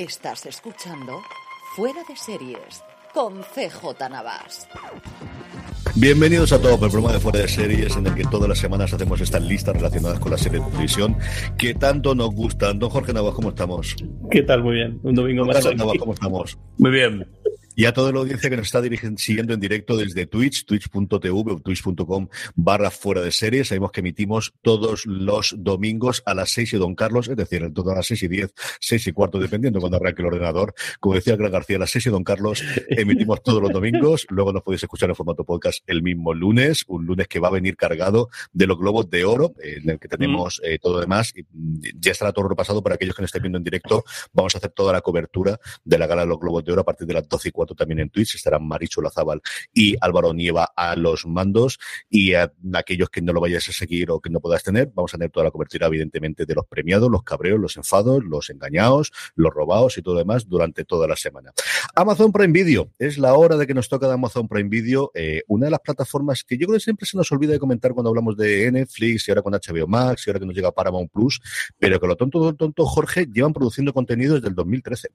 Estás escuchando Fuera de Series con CJ Navas. Bienvenidos a todos el programa de Fuera de Series, en el que todas las semanas hacemos estas listas relacionadas con la serie de televisión que tanto nos gustan. Don Jorge Navas, ¿cómo estamos? ¿Qué tal? Muy bien. Un domingo más. Navas, ¿cómo estamos? Muy bien y a toda la audiencia que nos está siguiendo en directo desde Twitch, twitch.tv o twitch.com barra fuera de series. Sabemos que emitimos todos los domingos a las 6 y Don Carlos, es decir, en todas las 6 y 10, 6 y cuarto, dependiendo cuando arranque el ordenador. Como decía Gran García, a las 6 y Don Carlos emitimos todos los domingos. Luego nos podéis escuchar en formato podcast el mismo lunes, un lunes que va a venir cargado de los globos de oro, en el que tenemos eh, todo demás. Y mm, ya estará todo repasado para aquellos que nos estén viendo en directo. Vamos a hacer toda la cobertura de la gala de los globos de oro a partir de las 12 y 4 también en Twitch. Estarán Marichu Lazábal y Álvaro Nieva a los mandos. Y a aquellos que no lo vayáis a seguir o que no podáis tener, vamos a tener toda la cobertura, evidentemente, de los premiados, los cabreos, los enfados, los engañados, los robados y todo lo demás durante toda la semana. Amazon Prime Video. Es la hora de que nos toca de Amazon Prime Video, eh, una de las plataformas que yo creo que siempre se nos olvida de comentar cuando hablamos de Netflix y ahora con HBO Max y ahora que nos llega Paramount Plus, pero que lo tonto, tonto, Jorge, llevan produciendo contenido desde el 2013.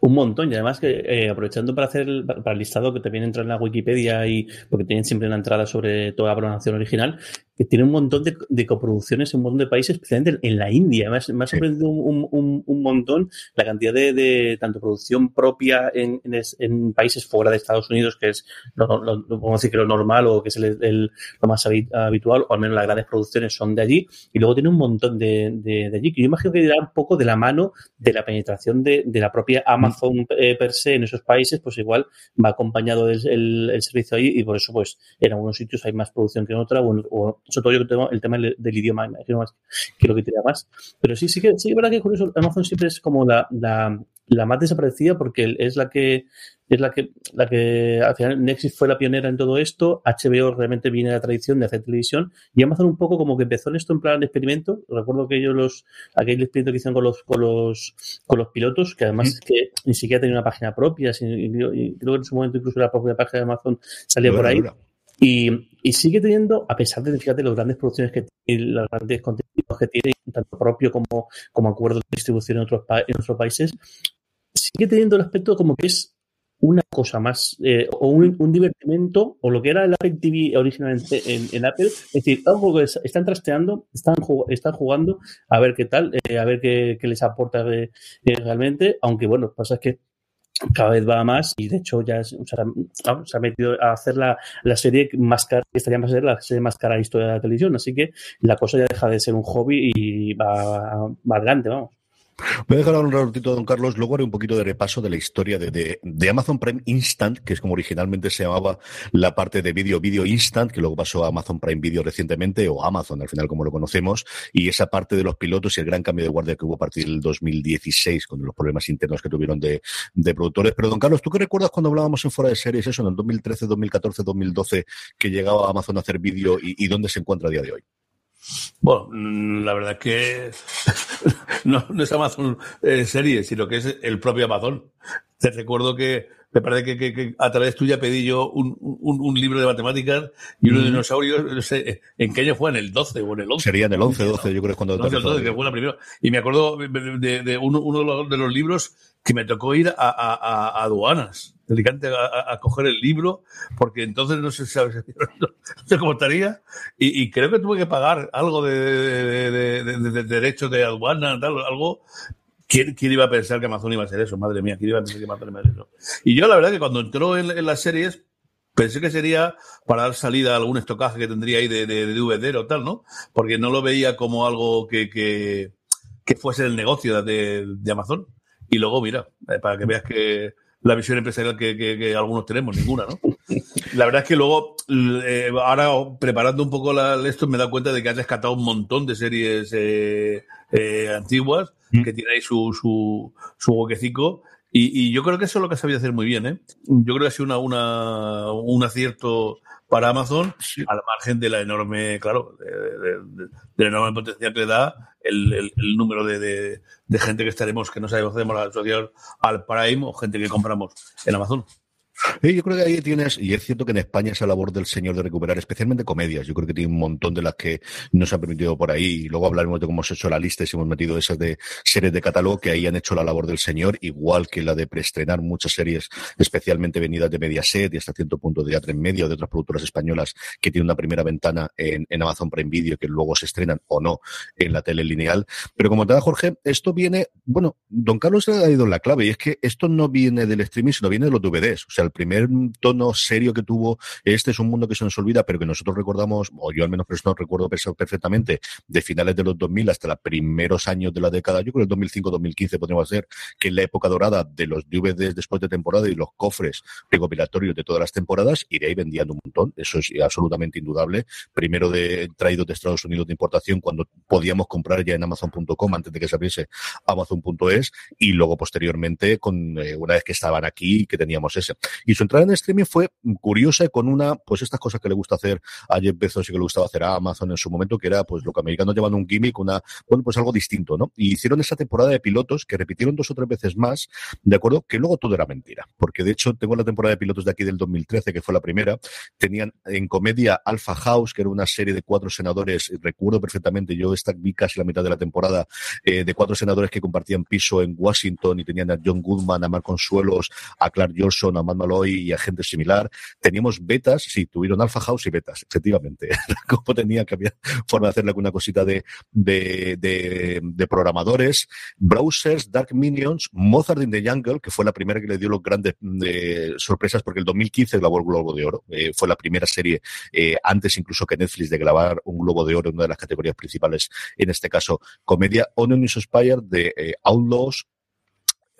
Un montón, y además que eh, aprovechando para hacer el, para el listado que también entra en la Wikipedia y porque tienen siempre una entrada sobre toda la programación original, que tiene un montón de, coproducciones en un montón de países, especialmente en la India. Me ha, sorprendido un, montón la cantidad de, tanto producción propia en, países fuera de Estados Unidos, que es lo, decir que lo normal o que es el, lo más habitual, o al menos las grandes producciones son de allí, y luego tiene un montón de, allí, que yo imagino que irá un poco de la mano de la penetración de, la propia Amazon eh, per se en esos países, pues igual va acompañado del el, servicio ahí y por eso pues en algunos sitios hay más producción que en otra o sobre todo yo tengo el tema del, idioma, imagino más que lo que tira más. Pero sí, sí que sí es verdad que curioso, Amazon siempre es como la, la, la, más desaparecida porque es la que es la que la que al final Nexus fue la pionera en todo esto, HBO realmente viene de la tradición de hacer televisión y Amazon un poco como que empezó en esto en plan de experimento. Recuerdo que ellos los aquel experimento que hicieron con los con los con los pilotos, que además que ni siquiera tenía una página propia, y, creo que en su momento incluso la propia página de Amazon salía por ahí. Y, sigue teniendo, a pesar de, fíjate, las grandes producciones que tiene, los grandes contenidos que tiene, tanto propio como, como acuerdos de distribución en otros, en otros países, sigue teniendo el aspecto como que es una cosa más, eh, o un, un, divertimento, o lo que era el Apple TV originalmente en, Apple, es decir, algo que están trasteando, están, están jugando a ver qué tal, eh, a ver qué, les aporta eh, realmente, aunque bueno, pasa es que cada vez va más y de hecho ya se, ha metido a hacer la, serie más cara, estaría más ser la serie más cara de la historia de la televisión, así que la cosa ya deja de ser un hobby y va, va adelante, vamos. Voy a dejar un ratito, don Carlos. Luego haré un poquito de repaso de la historia de, de, Amazon Prime Instant, que es como originalmente se llamaba la parte de vídeo, vídeo Instant, que luego pasó a Amazon Prime Video recientemente, o Amazon al final como lo conocemos, y esa parte de los pilotos y el gran cambio de guardia que hubo a partir del 2016 con los problemas internos que tuvieron de, de productores. Pero, don Carlos, ¿tú qué recuerdas cuando hablábamos en fuera de series, eso, en el 2013, 2014, 2012, que llegaba Amazon a hacer vídeo y, y dónde se encuentra a día de hoy? Bueno, la verdad que no, es Amazon eh, serie, sino que es el propio Amazon. Te recuerdo que me parece que, a través tuya pedí yo un, un, libro de matemáticas y uno de dinosaurios, no sé, ¿en qué año fue? ¿En el 12 o en el 11? Sería en el 11, 12, yo creo que es cuando... el 12, que fue la primera. Y me acuerdo de, de uno, uno, de los libros que me tocó ir a, a, a aduanas, dedicante a, a, coger el libro, porque entonces no sé, ¿sabes? no sé cómo estaría, y, y, creo que tuve que pagar algo de, de, de, de derechos de aduana, tal, algo, ¿Quién, ¿Quién, iba a pensar que Amazon iba a ser eso? Madre mía, ¿quién iba a pensar que Amazon iba a ser eso? Y yo, la verdad, que cuando entró en, las series, pensé que sería para dar salida a algún estocaje que tendría ahí de, de, o tal, ¿no? Porque no lo veía como algo que, que, que fuese el negocio de, de Amazon. Y luego, mira, eh, para que veas que la visión empresarial que, que, que, algunos tenemos, ninguna, ¿no? La verdad es que luego, eh, ahora preparando un poco la, esto, me he dado cuenta de que has rescatado un montón de series eh, eh, antiguas mm. que tiene ahí su, su, su huequecico. Y, y, yo creo que eso es lo que ha sabido hacer muy bien. ¿eh? Yo creo que ha sido una, una, un acierto para Amazon, sí. al margen de la enorme, claro, de, de, de, de la enorme potencial que le da el, el, el número de, gente que estaremos, que no sabemos, hacemos asociar al Prime o gente que compramos en Amazon. Yo creo que ahí tienes, y es cierto que en España esa labor del señor de recuperar, especialmente comedias, yo creo que tiene un montón de las que nos ha permitido por ahí, y luego hablaremos de cómo hemos hecho la lista y si hemos metido esas de series de catálogo que ahí han hecho la labor del señor, igual que la de preestrenar muchas series, especialmente venidas de Mediaset y hasta cierto punto de Teatro en Medio, de otras productoras españolas que tienen una primera ventana en, en Amazon Prime Video que luego se estrenan o no en la tele lineal. Pero como te da Jorge, esto viene, bueno, don Carlos ha ido en la clave, y es que esto no viene del streaming, sino viene de los DVDs. O sea, el primer tono serio que tuvo este es un mundo que se nos olvida, pero que nosotros recordamos, o yo al menos no recuerdo perfectamente, de finales de los 2000 hasta los primeros años de la década, yo creo el 2005-2015 podríamos ser, que en la época dorada de los DVDs después de temporada y los cofres recopilatorios de todas las temporadas, iré ahí vendiendo un montón, eso es absolutamente indudable. Primero de traído de Estados Unidos de importación cuando podíamos comprar ya en Amazon.com antes de que se abriese Amazon.es y luego posteriormente con eh, una vez que estaban aquí que teníamos ese. Y su entrada en streaming fue curiosa con una, pues estas cosas que le gusta hacer a Jeff Bezos y que le gustaba hacer a Amazon en su momento, que era pues lo que americanos llevan un gimmick, una, bueno, pues algo distinto, ¿no? Y hicieron esa temporada de pilotos que repitieron dos o tres veces más, de acuerdo, que luego todo era mentira, porque de hecho tengo la temporada de pilotos de aquí del 2013, que fue la primera, tenían en comedia Alpha House, que era una serie de cuatro senadores, recuerdo perfectamente, yo esta vi casi la mitad de la temporada, eh, de cuatro senadores que compartían piso en Washington y tenían a John Goodman, a Mark Consuelos, a Clark Johnson, a Matt Y a gente similar. Teníamos betas, sí, tuvieron Alpha House y betas, efectivamente. Como tenía que había forma de hacerle alguna cosita de, de, de, programadores. Browsers, Dark Minions, Mozart in the Jungle, que fue la primera que le dio los grandes eh, sorpresas porque el 2015 grabó el Globo de Oro. Eh, fue la primera serie, eh, antes incluso que Netflix, de grabar un Globo de Oro en una de las categorías principales, en este caso comedia. Onion is Spire de Outlaws,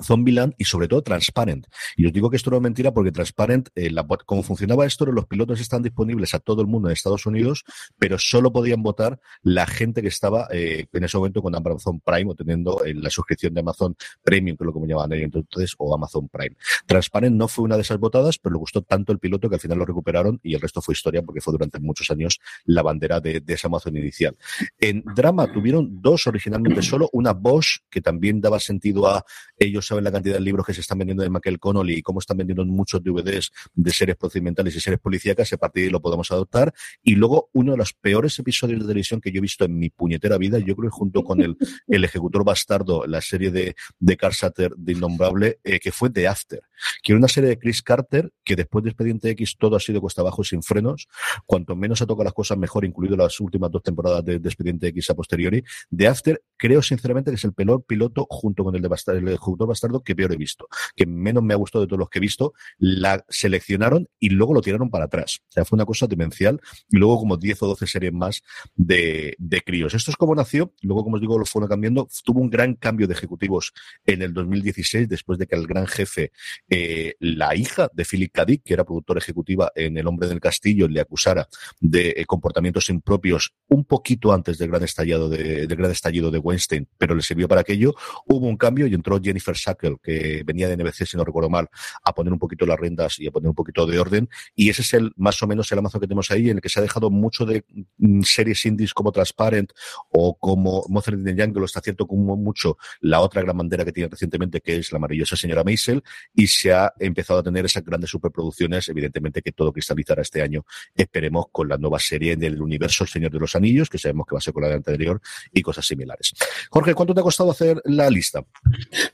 Zombieland y sobre todo Transparent. Y os digo que esto no es mentira porque Transparent, eh, como funcionaba esto, los pilotos están disponibles a todo el mundo en Estados Unidos, pero solo podían votar la gente que estaba eh, en ese momento con Amazon Prime o teniendo eh, la suscripción de Amazon Premium, que es lo que me llamaban ellos entonces, o Amazon Prime. Transparent no fue una de esas votadas, pero le gustó tanto el piloto que al final lo recuperaron y el resto fue historia porque fue durante muchos años la bandera de, de esa Amazon inicial. En drama tuvieron dos originalmente solo, una Bosch que también daba sentido a ellos saben la cantidad de libros que se están vendiendo de Michael Connolly y cómo están vendiendo muchos DVDs de series procedimentales y series policíacas, a partir de ahí lo podemos adoptar. Y luego, uno de los peores episodios de televisión que yo he visto en mi puñetera vida, yo creo que junto con el, el ejecutor bastardo, la serie de, de Carl Satter de Innombrable, eh, que fue The After, que era una serie de Chris Carter, que después de Expediente X todo ha sido cuesta abajo sin frenos. Cuanto menos se toca las cosas, mejor, incluido las últimas dos temporadas de, de Expediente X a posteriori. The After, creo sinceramente que es el peor piloto junto con el de Bastardo, el ejecutor que peor he visto, que menos me ha gustado de todos los que he visto, la seleccionaron y luego lo tiraron para atrás. O sea, fue una cosa demencial. Y luego como 10 o 12 series más de, de críos. Esto es como nació, luego como os digo, lo fueron cambiando. Tuvo un gran cambio de ejecutivos en el 2016, después de que el gran jefe, eh, la hija de Philip. Dick, que era productora ejecutiva en El Hombre del Castillo, le acusara de eh, comportamientos impropios un poquito antes del gran estallado de, del gran estallido de Weinstein, pero le sirvió para aquello. Hubo un cambio y entró Jennifer Sackle, que venía de NBC, si no recuerdo mal, a poner un poquito las riendas y a poner un poquito de orden. Y ese es el más o menos el Amazon que tenemos ahí, en el que se ha dejado mucho de mm, series indies como Transparent o como Mozart in the Jungle, está cierto como mucho la otra gran bandera que tiene recientemente, que es la maravillosa señora Maisel, y se ha empezado a tener esas grandes superproducciones, evidentemente que todo cristalizará este año, esperemos, con la nueva serie del universo El Señor de los Anillos, que sabemos que va a ser con la de anterior, y cosas similares. Jorge, ¿cuánto te ha costado hacer la lista?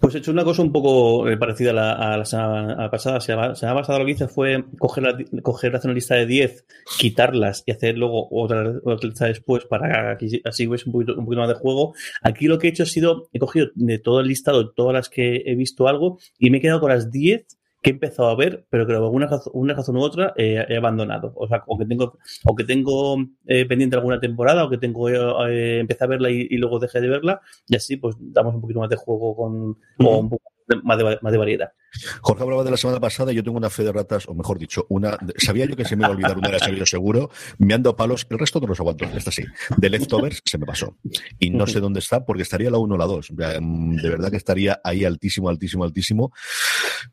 Pues he hecho una cosa un poco eh, parecida a la, semana pasada. Se ha, se ha basado lo que hice fue coger, la, coger hacer una lista de 10, quitarlas y hacer luego otra, otra lista después para que así ves un poquito, un poquito más de juego. Aquí lo que he hecho ha sido, he cogido de todo el listado, todas las que he visto algo, y me he quedado con las 10 que he empezado a ver, pero que por una, una razón u otra eh, he abandonado. O sea, o que tengo, o que tengo eh, pendiente alguna temporada, o que tengo eh, empecé a verla y, y, luego dejé de verla, y así pues damos un poquito más de juego con, un poco más de, más de variedad. Jorge hablaba de la semana pasada y yo tengo una fe de ratas, o mejor dicho, una. Sabía yo que se me iba a olvidar una de las sabido seguro, me ando palos, el resto no los aguanto, esta sí. De Leftovers se me pasó. Y no sé dónde está, porque estaría la 1 o la 2. De verdad que estaría ahí altísimo, altísimo, altísimo.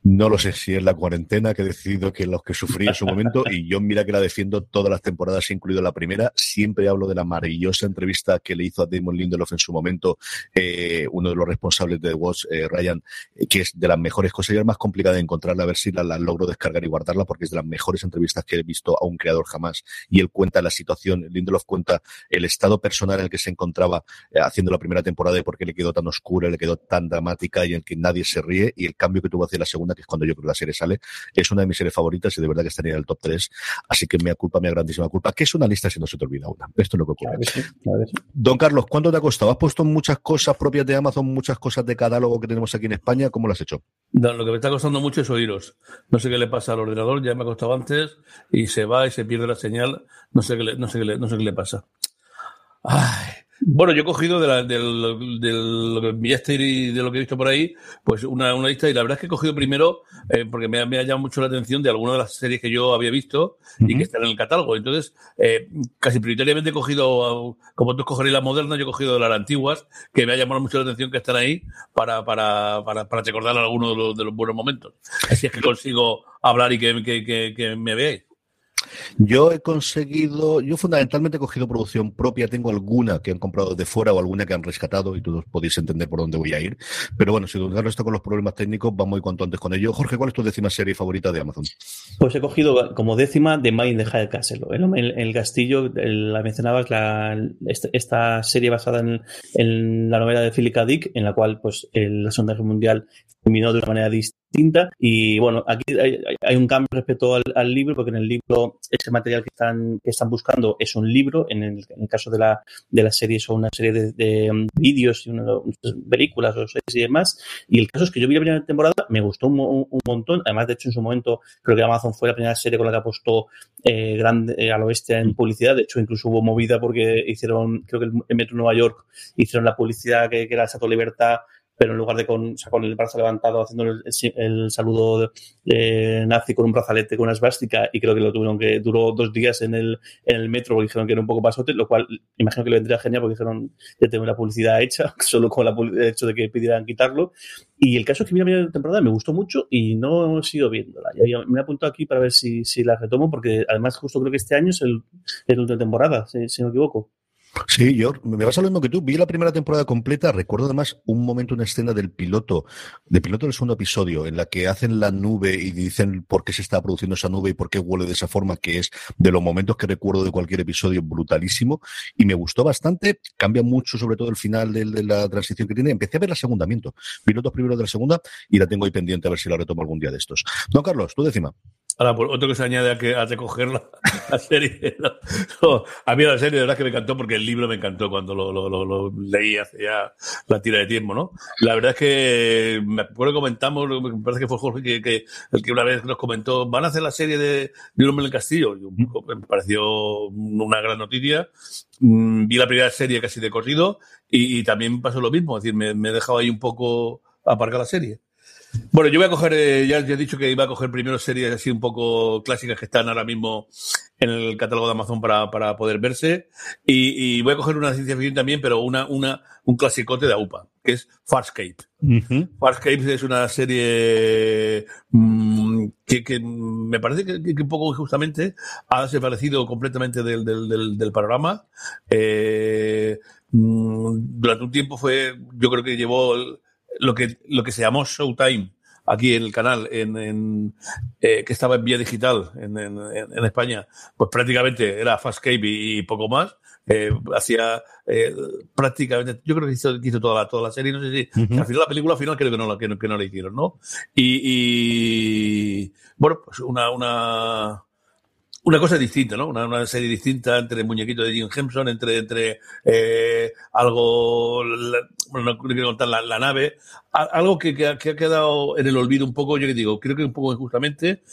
No lo sé si es la cuarentena que he decidido que los que sufrí en su momento, y yo mira que la defiendo todas las temporadas, incluido la primera. Siempre hablo de la maravillosa entrevista que le hizo a Damon Lindelof en su momento, eh, uno de los responsables de The Watch, eh, Ryan, que es de las mejores cosas. Y más complicada de encontrarla, a ver si la, la, logro descargar y guardarla, porque es de las mejores entrevistas que he visto a un creador jamás. Y él cuenta la situación, Lindelof cuenta el estado personal en el que se encontraba eh, haciendo la primera temporada y por qué le quedó tan oscura, le quedó tan dramática y en que nadie se ríe. Y el cambio que tuvo hacia la segunda, que es cuando yo creo que la serie sale, es una de mis series favoritas y de verdad que estaría en el top 3. Así que me culpa, mi grandísima culpa, que es una lista si no se te olvida una. Esto es lo que ocurre. Claro, sí, claro, sí. Don Carlos, ¿cuánto te ha costado? ¿Has puesto muchas cosas propias de Amazon, muchas cosas de catálogo que tenemos aquí en España? ¿Cómo lo has hecho? No, lo que me está costando mucho es oíros. No sé qué le pasa al ordenador, ya me ha costado antes y se va y se pierde la señal. No sé qué le, no sé qué le, no sé qué le pasa. Ay. Bueno, yo he cogido de, la, de, lo, de lo que enviaste y de lo que he visto por ahí, pues una, una lista y la verdad es que he cogido primero, eh, porque me, me, ha llamado mucho la atención de algunas de las series que yo había visto uh -huh. y que están en el catálogo. Entonces, eh, casi prioritariamente he cogido, como tú escogerías las modernas, yo he cogido de las antiguas, que me ha llamado mucho la atención que están ahí para, para, para, para recordar algunos de los, de los buenos momentos. Así es que consigo hablar y que, que, que, que me veáis. Yo he conseguido, yo fundamentalmente he cogido producción propia, tengo alguna que han comprado de fuera o alguna que han rescatado y todos podéis entender por dónde voy a ir. Pero bueno, si Don Carlos está con los problemas técnicos, vamos muy cuanto antes con ello. Jorge, ¿cuál es tu décima serie favorita de Amazon? Pues he cogido como décima de Mind the High Castle. El, el, el castillo, la mencionabas, la, esta, serie basada en, en, la novela de Philip K. Dick, en la cual pues la Segunda Guerra Mundial terminó de una manera distinta. Y bueno, aquí hay, hay un cambio respecto al, al, libro, porque en el libro ese material que están, que están buscando es un libro. En el, en el caso de la, de la serie son una serie de, de um, vídeos y una, películas o series y demás. Y el caso es que yo vi la primera temporada, me gustó un, un, un, montón. Además, de hecho, en su momento creo que Amazon fue la primera serie con la que apostó eh, grande eh, al oeste en publicidad. De hecho, incluso hubo movida porque hicieron, creo que el Metro Nueva York hicieron la publicidad que, que era Sato Libertad pero en lugar de con, con el brazo levantado haciendo el, saludo de, nazi con un brazalete con una esvástica y creo que lo tuvieron que duró dos días en el, en el metro porque dijeron que era un poco pasote, lo cual imagino que le vendría genial porque dijeron ya tengo la publicidad hecha, solo con la, el hecho de que pidieran quitarlo. Y el caso es que mi primera temporada me gustó mucho y no he sido viéndola. Ya, me he apuntado aquí para ver si, si la retomo porque además justo creo que este año es el, el última temporada, si, si no me equivoco. Sí, yo me vas a lo mismo que tú. Vi la primera temporada completa. Recuerdo además un momento, una escena del piloto, del piloto del segundo episodio, en la que hacen la nube y dicen por qué se está produciendo esa nube y por qué huele de esa forma, que es de los momentos que recuerdo de cualquier episodio brutalísimo. Y me gustó bastante. Cambia mucho, sobre todo el final de, la transición que tiene. Empecé a ver la segundamiento. Pilotos primero de la segunda y la tengo ahí pendiente a ver si la retomo algún día de estos. Don Carlos, tú décima. Ahora, por otro que se añade a que has de coger la, serie. No, a mí la serie de verdad que me encantó porque el libro me encantó cuando lo, lo, lo, lo, leí hace ya la tira de tiempo, ¿no? La verdad es que me acuerdo que comentamos, me parece que fue Jorge que, que, el que una vez nos comentó, van a hacer la serie de, de Un hombre en el castillo. Y me pareció una gran noticia. Mm, vi la primera serie casi de corrido y, y también pasó lo mismo, es decir, me, me he dejado ahí un poco aparcar la serie. Bueno, yo voy a coger, eh, ya, ya, he dicho que iba a coger primero series así un poco clásicas que están ahora mismo en el catálogo de Amazon para, para poder verse. Y, y, voy a coger una ciencia ficción también, pero una, una, un clasicote de AUPA, que es Farscape. Uh Farscape es una serie mmm, que, que, me parece que, que, un poco injustamente ha desaparecido completamente del, del, del, del panorama. Eh, durante un tiempo fue, yo creo que llevó lo que, lo que se llamó Showtime aquí en el canal, en, en eh, que estaba en vía digital en, en, en, España, pues prácticamente era Fastscape y, y poco más. Eh, hacía eh, prácticamente, yo creo que hizo, hizo toda, la, toda la serie, no sé si, uh -huh. al final la película al final creo que no, que no, que no la hicieron, ¿no? Y, y bueno, pues una, una, una cosa distinta, ¿no? Una, serie distinta entre el muñequito de Jim Henson, entre, entre eh, algo, bueno, no quiero contar la, nave, algo que, que, que, ha quedado en el olvido un poco, yo que digo, creo que un poco injustamente,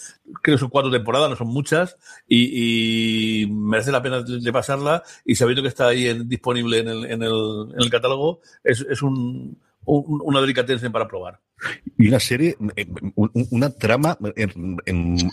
creo que son cuatro temporadas, no son muchas, y, y merece la pena de pasarla, y sabiendo que está ahí en, disponible en el, en el, en el catálogo, es, es un, un, una delicatessen para probar. Y una serie, eh, una trama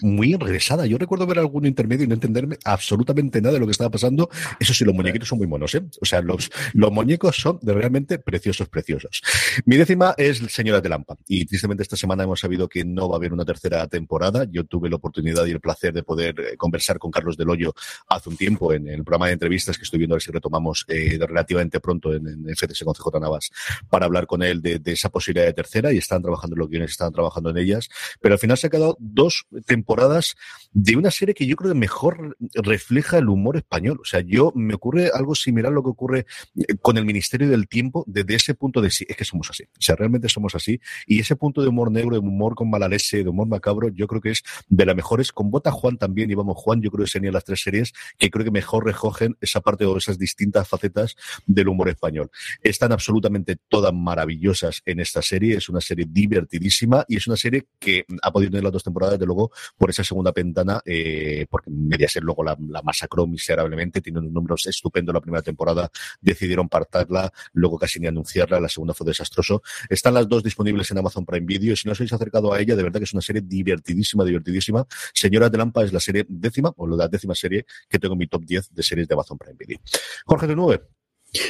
muy enrevesada. Yo recuerdo ver algún intermedio y no entenderme absolutamente nada de lo que estaba pasando. Eso sí, los muñequitos son muy monos, ¿eh? O sea, los, los muñecos son realmente preciosos, preciosos. Mi décima es Señora de Lampa. Y tristemente esta semana hemos sabido que no va a haber una tercera temporada. Yo tuve la oportunidad y el placer de poder eh, conversar con Carlos Del Hoyo hace un tiempo en el programa de entrevistas que estoy viendo a ver si retomamos eh, relativamente pronto en, en FTS con CJ Navas para hablar con él de, de esa posibilidad de tercera y está están trabajando en los guiones, están trabajando en ellas, pero al final se ha quedado dos temporadas de una serie que yo creo que mejor refleja el humor español. O sea, yo me ocurre algo similar a lo que ocurre eh, con el Ministerio del Tiempo desde ese punto de sí, es que somos así. O sea, realmente somos así. Y ese punto de humor negro, de humor con malalese, de humor macabro, yo creo que es de las mejores. Con Bota Juan también, y vamos, Juan, yo creo que serían las tres series que creo que mejor recogen esa parte o esas distintas facetas del humor español. Están absolutamente todas maravillosas en esta serie. Es una serie divertidísima y es una serie que ha podido tener las dos temporadas, de luego, por esa segunda ventana, eh, porque Mediaset luego la, la masacró miserablemente, tiene unos números estupendos la primera temporada, decidieron partarla, luego casi ni anunciarla, la segunda fue desastroso. Están las dos disponibles en Amazon Prime Video y si no os habéis acercado a ella, de verdad que es una serie divertidísima, divertidísima. Señora de Lampa es la serie décima, o la décima serie que tengo en mi top 10 de series de Amazon Prime Video. Jorge de nueve.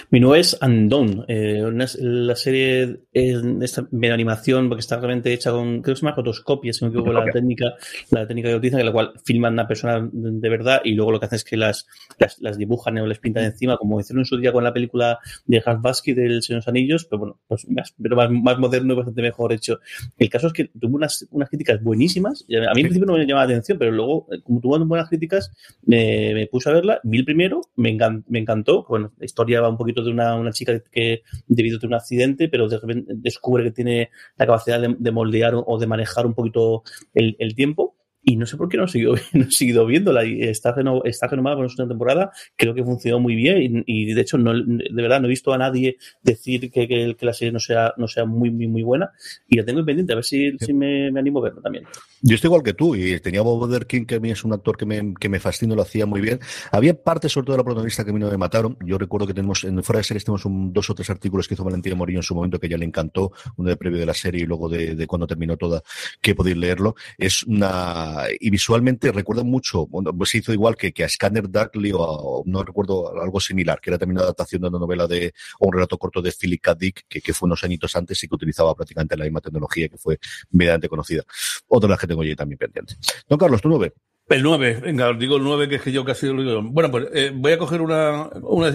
Mi nuevo es Undone, eh, una, la serie en esta media animación porque está realmente hecha con, creo que se llama rotoscopia, si no me equivoco, la técnica, la técnica que utilizan, en la cual filman a una persona de verdad y luego lo que hacen es que las, las, las dibujan o les pintan encima, como hicieron en su día con la película de Hasbasky del Señor de los Anillos, pero bueno, pues más, pero más, más moderno y bastante mejor hecho. El caso es que tuvo unas, unas críticas buenísimas, a mí en principio no me llamaba la atención, pero luego, como tuvo buenas críticas, me, me puse a verla, vi el primero, me, encantó, me encantó, bueno, la historia va un poquito de una, una chica que debido a un accidente, pero de repente descubre que tiene la capacidad de, de moldear o de manejar un poquito el, el tiempo y no sé por qué no he seguido, no he seguido viéndola está, reno, está renomada por una temporada, creo que funcionó muy bien y, y, de hecho no, de verdad no he visto a nadie decir que, que, que, la serie no sea, no sea muy, muy, muy buena y la tengo pendiente, a ver si, sí. si me, me, animo a verla también. Yo estoy igual que tú y tenía Bob King, que a mí es un actor que me, que me fascina, lo hacía muy bien. Había partes, sobre todo de la protagonista, que a mí no me mataron. Yo recuerdo que tenemos, en fuera de series tenemos un, dos o tres artículos que hizo Valentina Morillo en su momento que ya le encantó, uno de previo de la serie y luego de, de cuando terminó toda, que podéis leerlo. Es una, y visualmente recuerda mucho, bueno, pues se hizo igual que, que a Scanner Darkly o, a, no recuerdo algo similar, que era también una adaptación de una novela de, o un relato corto de Philip K. Dick, que, fue unos añitos antes y que utilizaba prácticamente la misma tecnología que fue medianamente conocida. Otra de las que tengo yo también pendiente. Don Carlos, tu nueve. El 9, venga, os digo el 9, que es que yo casi lo digo. Bueno, pues eh, voy a coger una, una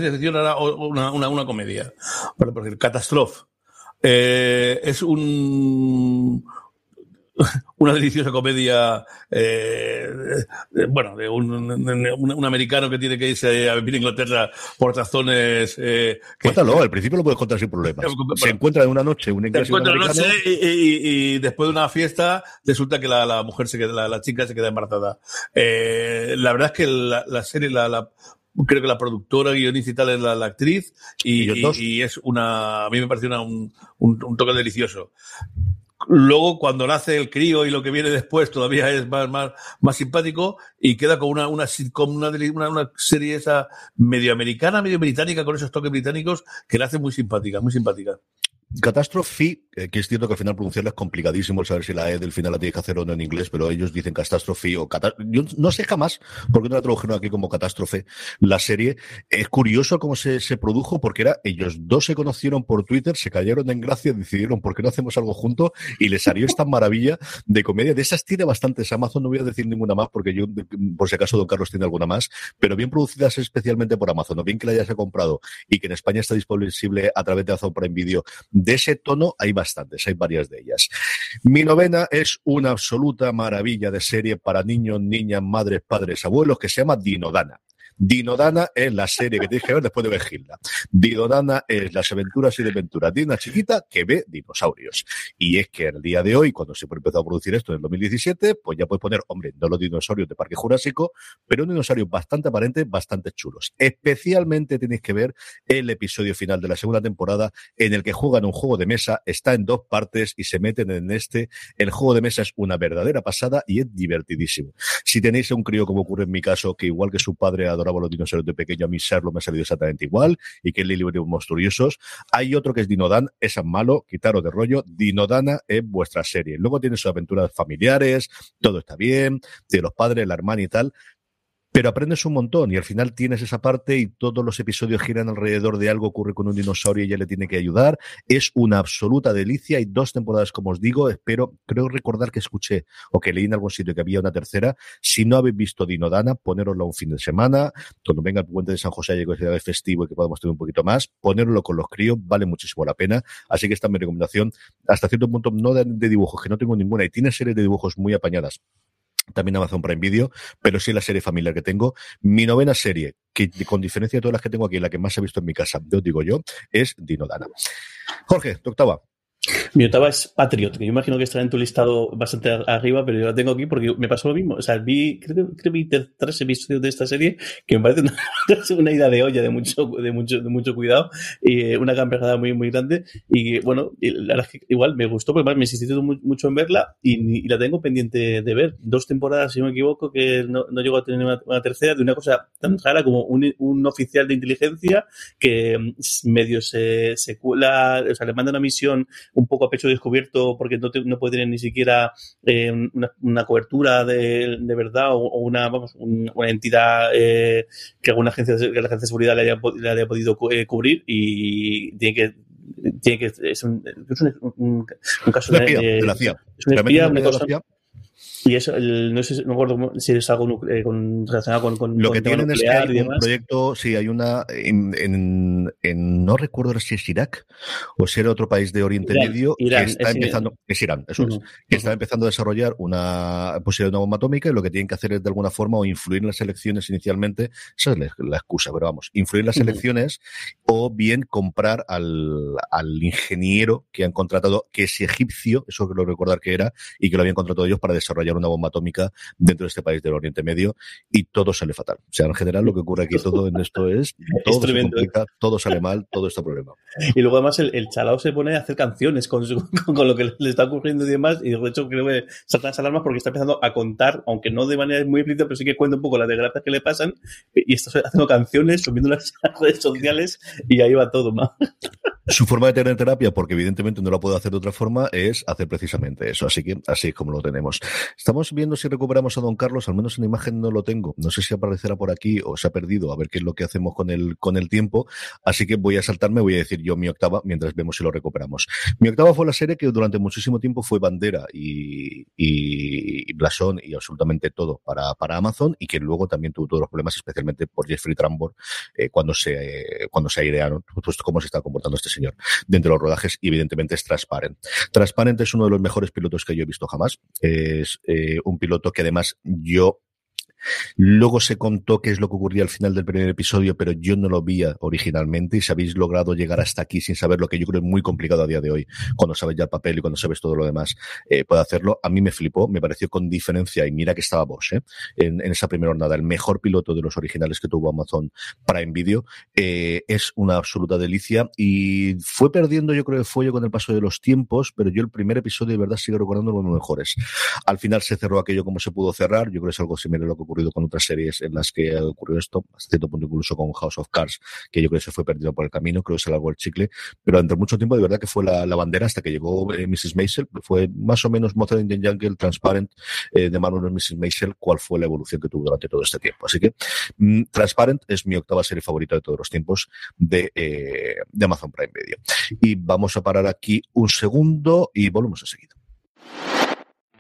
ahora, una, una, comedia. Porque Catastrophe eh, es un, una deliciosa comedia, eh, bueno, de un, un, un, americano que tiene que irse a vivir a Inglaterra por razones. Eh, que, Cuéntalo, al principio lo puedes contar sin problemas. Bueno, se encuentra en una noche un Se encuentra una noche y, y, y, después de una fiesta resulta que la, la mujer se queda, la, la, chica se queda embarazada. Eh, la verdad es que la, la serie, la, la, creo que la productora, guionista y tal es la, la actriz y, y, y, es una, a mí me parece una, un, un, un toque delicioso. Luego, cuando nace el crío y lo que viene después todavía es más, más, más simpático y queda con una, una sitcom, una, una, una, serie esa medio americana, medio británica, con esos toques británicos que la hace muy simpática, muy simpática. Catastrophe, eh, que es cierto que al final pronunciarla es complicadísimo, saber si la E del final la tienes que hacer o no en inglés, pero ellos dicen catástrofe o catástrofe. Yo no sé jamás por qué no la tradujeron aquí como catástrofe la serie. Es curioso cómo se, se, produjo, porque era ellos dos se conocieron por Twitter, se cayeron en gracia, decidieron por qué no hacemos algo juntos y les salió esta maravilla de comedia. De esas tiene bastantes Amazon, no voy a decir ninguna más porque yo, por si acaso, Don Carlos tiene alguna más, pero bien producidas especialmente por Amazon, o bien que la hayas comprado y que en España está disponible a través de Amazon Prime Video de ese tono hay bastantes, hay varias de ellas. Mi novena es una absoluta maravilla de serie para niños, niñas, madres, padres, abuelos que se llama Dinodana. Dinodana es la serie que tienes que ver después de ver Hilda. Dinodana es las aventuras y desventuras de una chiquita que ve dinosaurios. Y es que el día de hoy, cuando se empezó a producir esto en el 2017, pues ya puedes poner, hombre, no los dinosaurios de Parque Jurásico, pero un dinosaurio bastante aparente, bastante chulos. Especialmente tienes que ver el episodio final de la segunda temporada en el que juegan un juego de mesa, está en dos partes y se meten en este. El juego de mesa es una verdadera pasada y es divertidísimo. Si tenéis a un crío, como ocurre en mi caso, que igual que su padre adora los dinosaurios de pequeño, a mí Serlo me ha salido exactamente igual, y que Lily monstruosos. Hay otro que es Dinodan, es malo, quitaros de rollo, Dinodana es vuestra serie. Luego tiene sus aventuras familiares, todo está bien, de los padres, la hermana y tal, pero aprendes un montón y al final tienes esa parte y todos los episodios giran alrededor de algo ocurre con un dinosaurio y ella le tiene que ayudar. Es una absoluta delicia. Hay dos temporadas, como os digo. Espero, creo recordar que escuché o que leí en algún sitio que había una tercera. Si no habéis visto Dinodana, ponéroslo un fin de semana. Cuando venga el puente de San José, que sea festivo y que podamos tener un poquito más, ponerlo con los críos vale muchísimo la pena. Así que esta es mi recomendación. Hasta cierto punto, no de, de dibujos, que no tengo ninguna y tiene series de dibujos muy apañadas también Amazon Prime Video, pero sí la serie familiar que tengo. Mi novena serie, que con diferencia de todas las que tengo aquí, la que más he visto en mi casa, yo digo yo, es Dinodana. Jorge, tu octava. Mi octava es Patriot, que yo imagino que estará en tu listado bastante arriba, pero yo la tengo aquí porque me pasó lo mismo. O sea, vi, creo, que vi tres episodios de esta serie que me parece una, idea de olla de mucho, de mucho, de mucho cuidado y eh, una campeonada muy, muy grande. Y bueno, la verdad es que igual me gustó, porque me insistí mucho en verla y, la tengo pendiente de ver. Dos temporadas, si no me equivoco, que no, no llegó a tener una, tercera, de una cosa tan rara como un, un oficial de inteligencia que mm, medio se, se cuela, o sea, le manda una misión un poco a pecho descubierto porque no, no puede tener ni siquiera eh, una, cobertura de, de verdad o, una, vamos, una entidad eh, que alguna agencia, que la agencia de seguridad le haya, le haya podido eh, cubrir y tiene que tiene que es un, es un, caso de, de, es una espía, una cosa, y eso, el, no sé, no recuerdo si es algo eh, con, relacionado con, con, Lo que tienen es que hay un proyecto, sí, hay una, en, en, en, no recuerdo si es Irak o si era otro país de Oriente Irán, Medio, Irán, que está es empezando, Irán. es Irán, eso uh -huh. es, que está empezando a desarrollar una posibilidad de una bomba atómica y lo que tienen que hacer es de alguna forma o influir en las elecciones inicialmente, esa es la, la excusa, pero vamos, influir en las uh -huh. elecciones o bien comprar al, al ingeniero que han contratado, que es egipcio, eso que lo recordar que era, y que lo habían contratado ellos para desarrollar una bomba atómica dentro de este país del Oriente Medio y todo sale fatal. O sea, en general lo que ocurre aquí todo en esto es todo es se complica, todo sale mal, todo está problema. Y luego además el, el chalao se pone a hacer canciones con, su, con, con, lo que le está ocurriendo y demás y de hecho creo que saltan las alarmas porque está empezando a contar, aunque no de manera muy explícita, pero sí que cuenta un poco las desgracias que le pasan y está haciendo canciones, subiéndolas a las redes sociales y ahí va todo mal. Su forma de tener terapia, porque evidentemente no la puedo hacer de otra forma, es hacer precisamente eso. Así que así es como lo tenemos. Estamos viendo si recuperamos a don Carlos, al menos en imagen no lo tengo. No sé si aparecerá por aquí o se ha perdido, a ver qué es lo que hacemos con el, con el tiempo. Así que voy a saltarme, voy a decir yo mi octava mientras vemos si lo recuperamos. Mi octava fue la serie que durante muchísimo tiempo fue bandera y, y, y blasón y absolutamente todo para, para Amazon y que luego también tuvo todos los problemas, especialmente por Jeffrey Trambor, eh, cuando se, cuando se airearon, pues cómo se está comportando este señor dentro de los rodajes y evidentemente es Transparent. Transparent es uno de los mejores pilotos que yo he visto jamás. Es eh, un piloto que además yo Luego se contó qué es lo que ocurría al final del primer episodio, pero yo no lo vi originalmente y si habéis logrado llegar hasta aquí sin saber lo que yo creo es muy complicado a día de hoy, cuando sabes ya el papel y cuando sabes todo lo demás, eh, puede hacerlo. A mí me flipó, me pareció con diferencia y mira que estaba Bosch ¿eh? en, esa primera jornada, el mejor piloto de los originales que tuvo Amazon para Video. Eh, es una absoluta delicia y fue perdiendo yo creo el fuelle con el paso de los tiempos, pero yo el primer episodio de verdad sigo recordando los mejores. Al final se cerró aquello como se pudo cerrar, yo creo que es algo similar a lo que ocurrido con otras series en las que ha ocurrido esto, hasta cierto punto incluso con House of Cards, que yo creo que se fue perdido por el camino, creo que se largó el chicle, pero durante mucho tiempo de verdad que fue la, bandera hasta que llegó eh, Mrs. Maisel, fue más o menos Mother in the Jungle, Transparent, eh, de Marvel Mrs. Maisel, cuál fue la evolución que tuvo durante todo este tiempo. Así que mm, Transparent es mi octava serie favorita de todos los tiempos de, eh, de Amazon Prime Video. Y vamos a parar aquí un segundo y volvemos enseguida.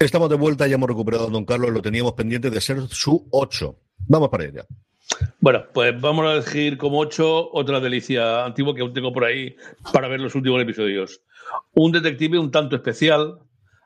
Estamos de vuelta, ya hemos recuperado a Don Carlos, lo teníamos pendiente de ser su 8. Vamos para ella. Bueno, pues vamos a elegir como 8 otra delicia antigua que aún tengo por ahí para ver los últimos episodios. Un detective un tanto especial,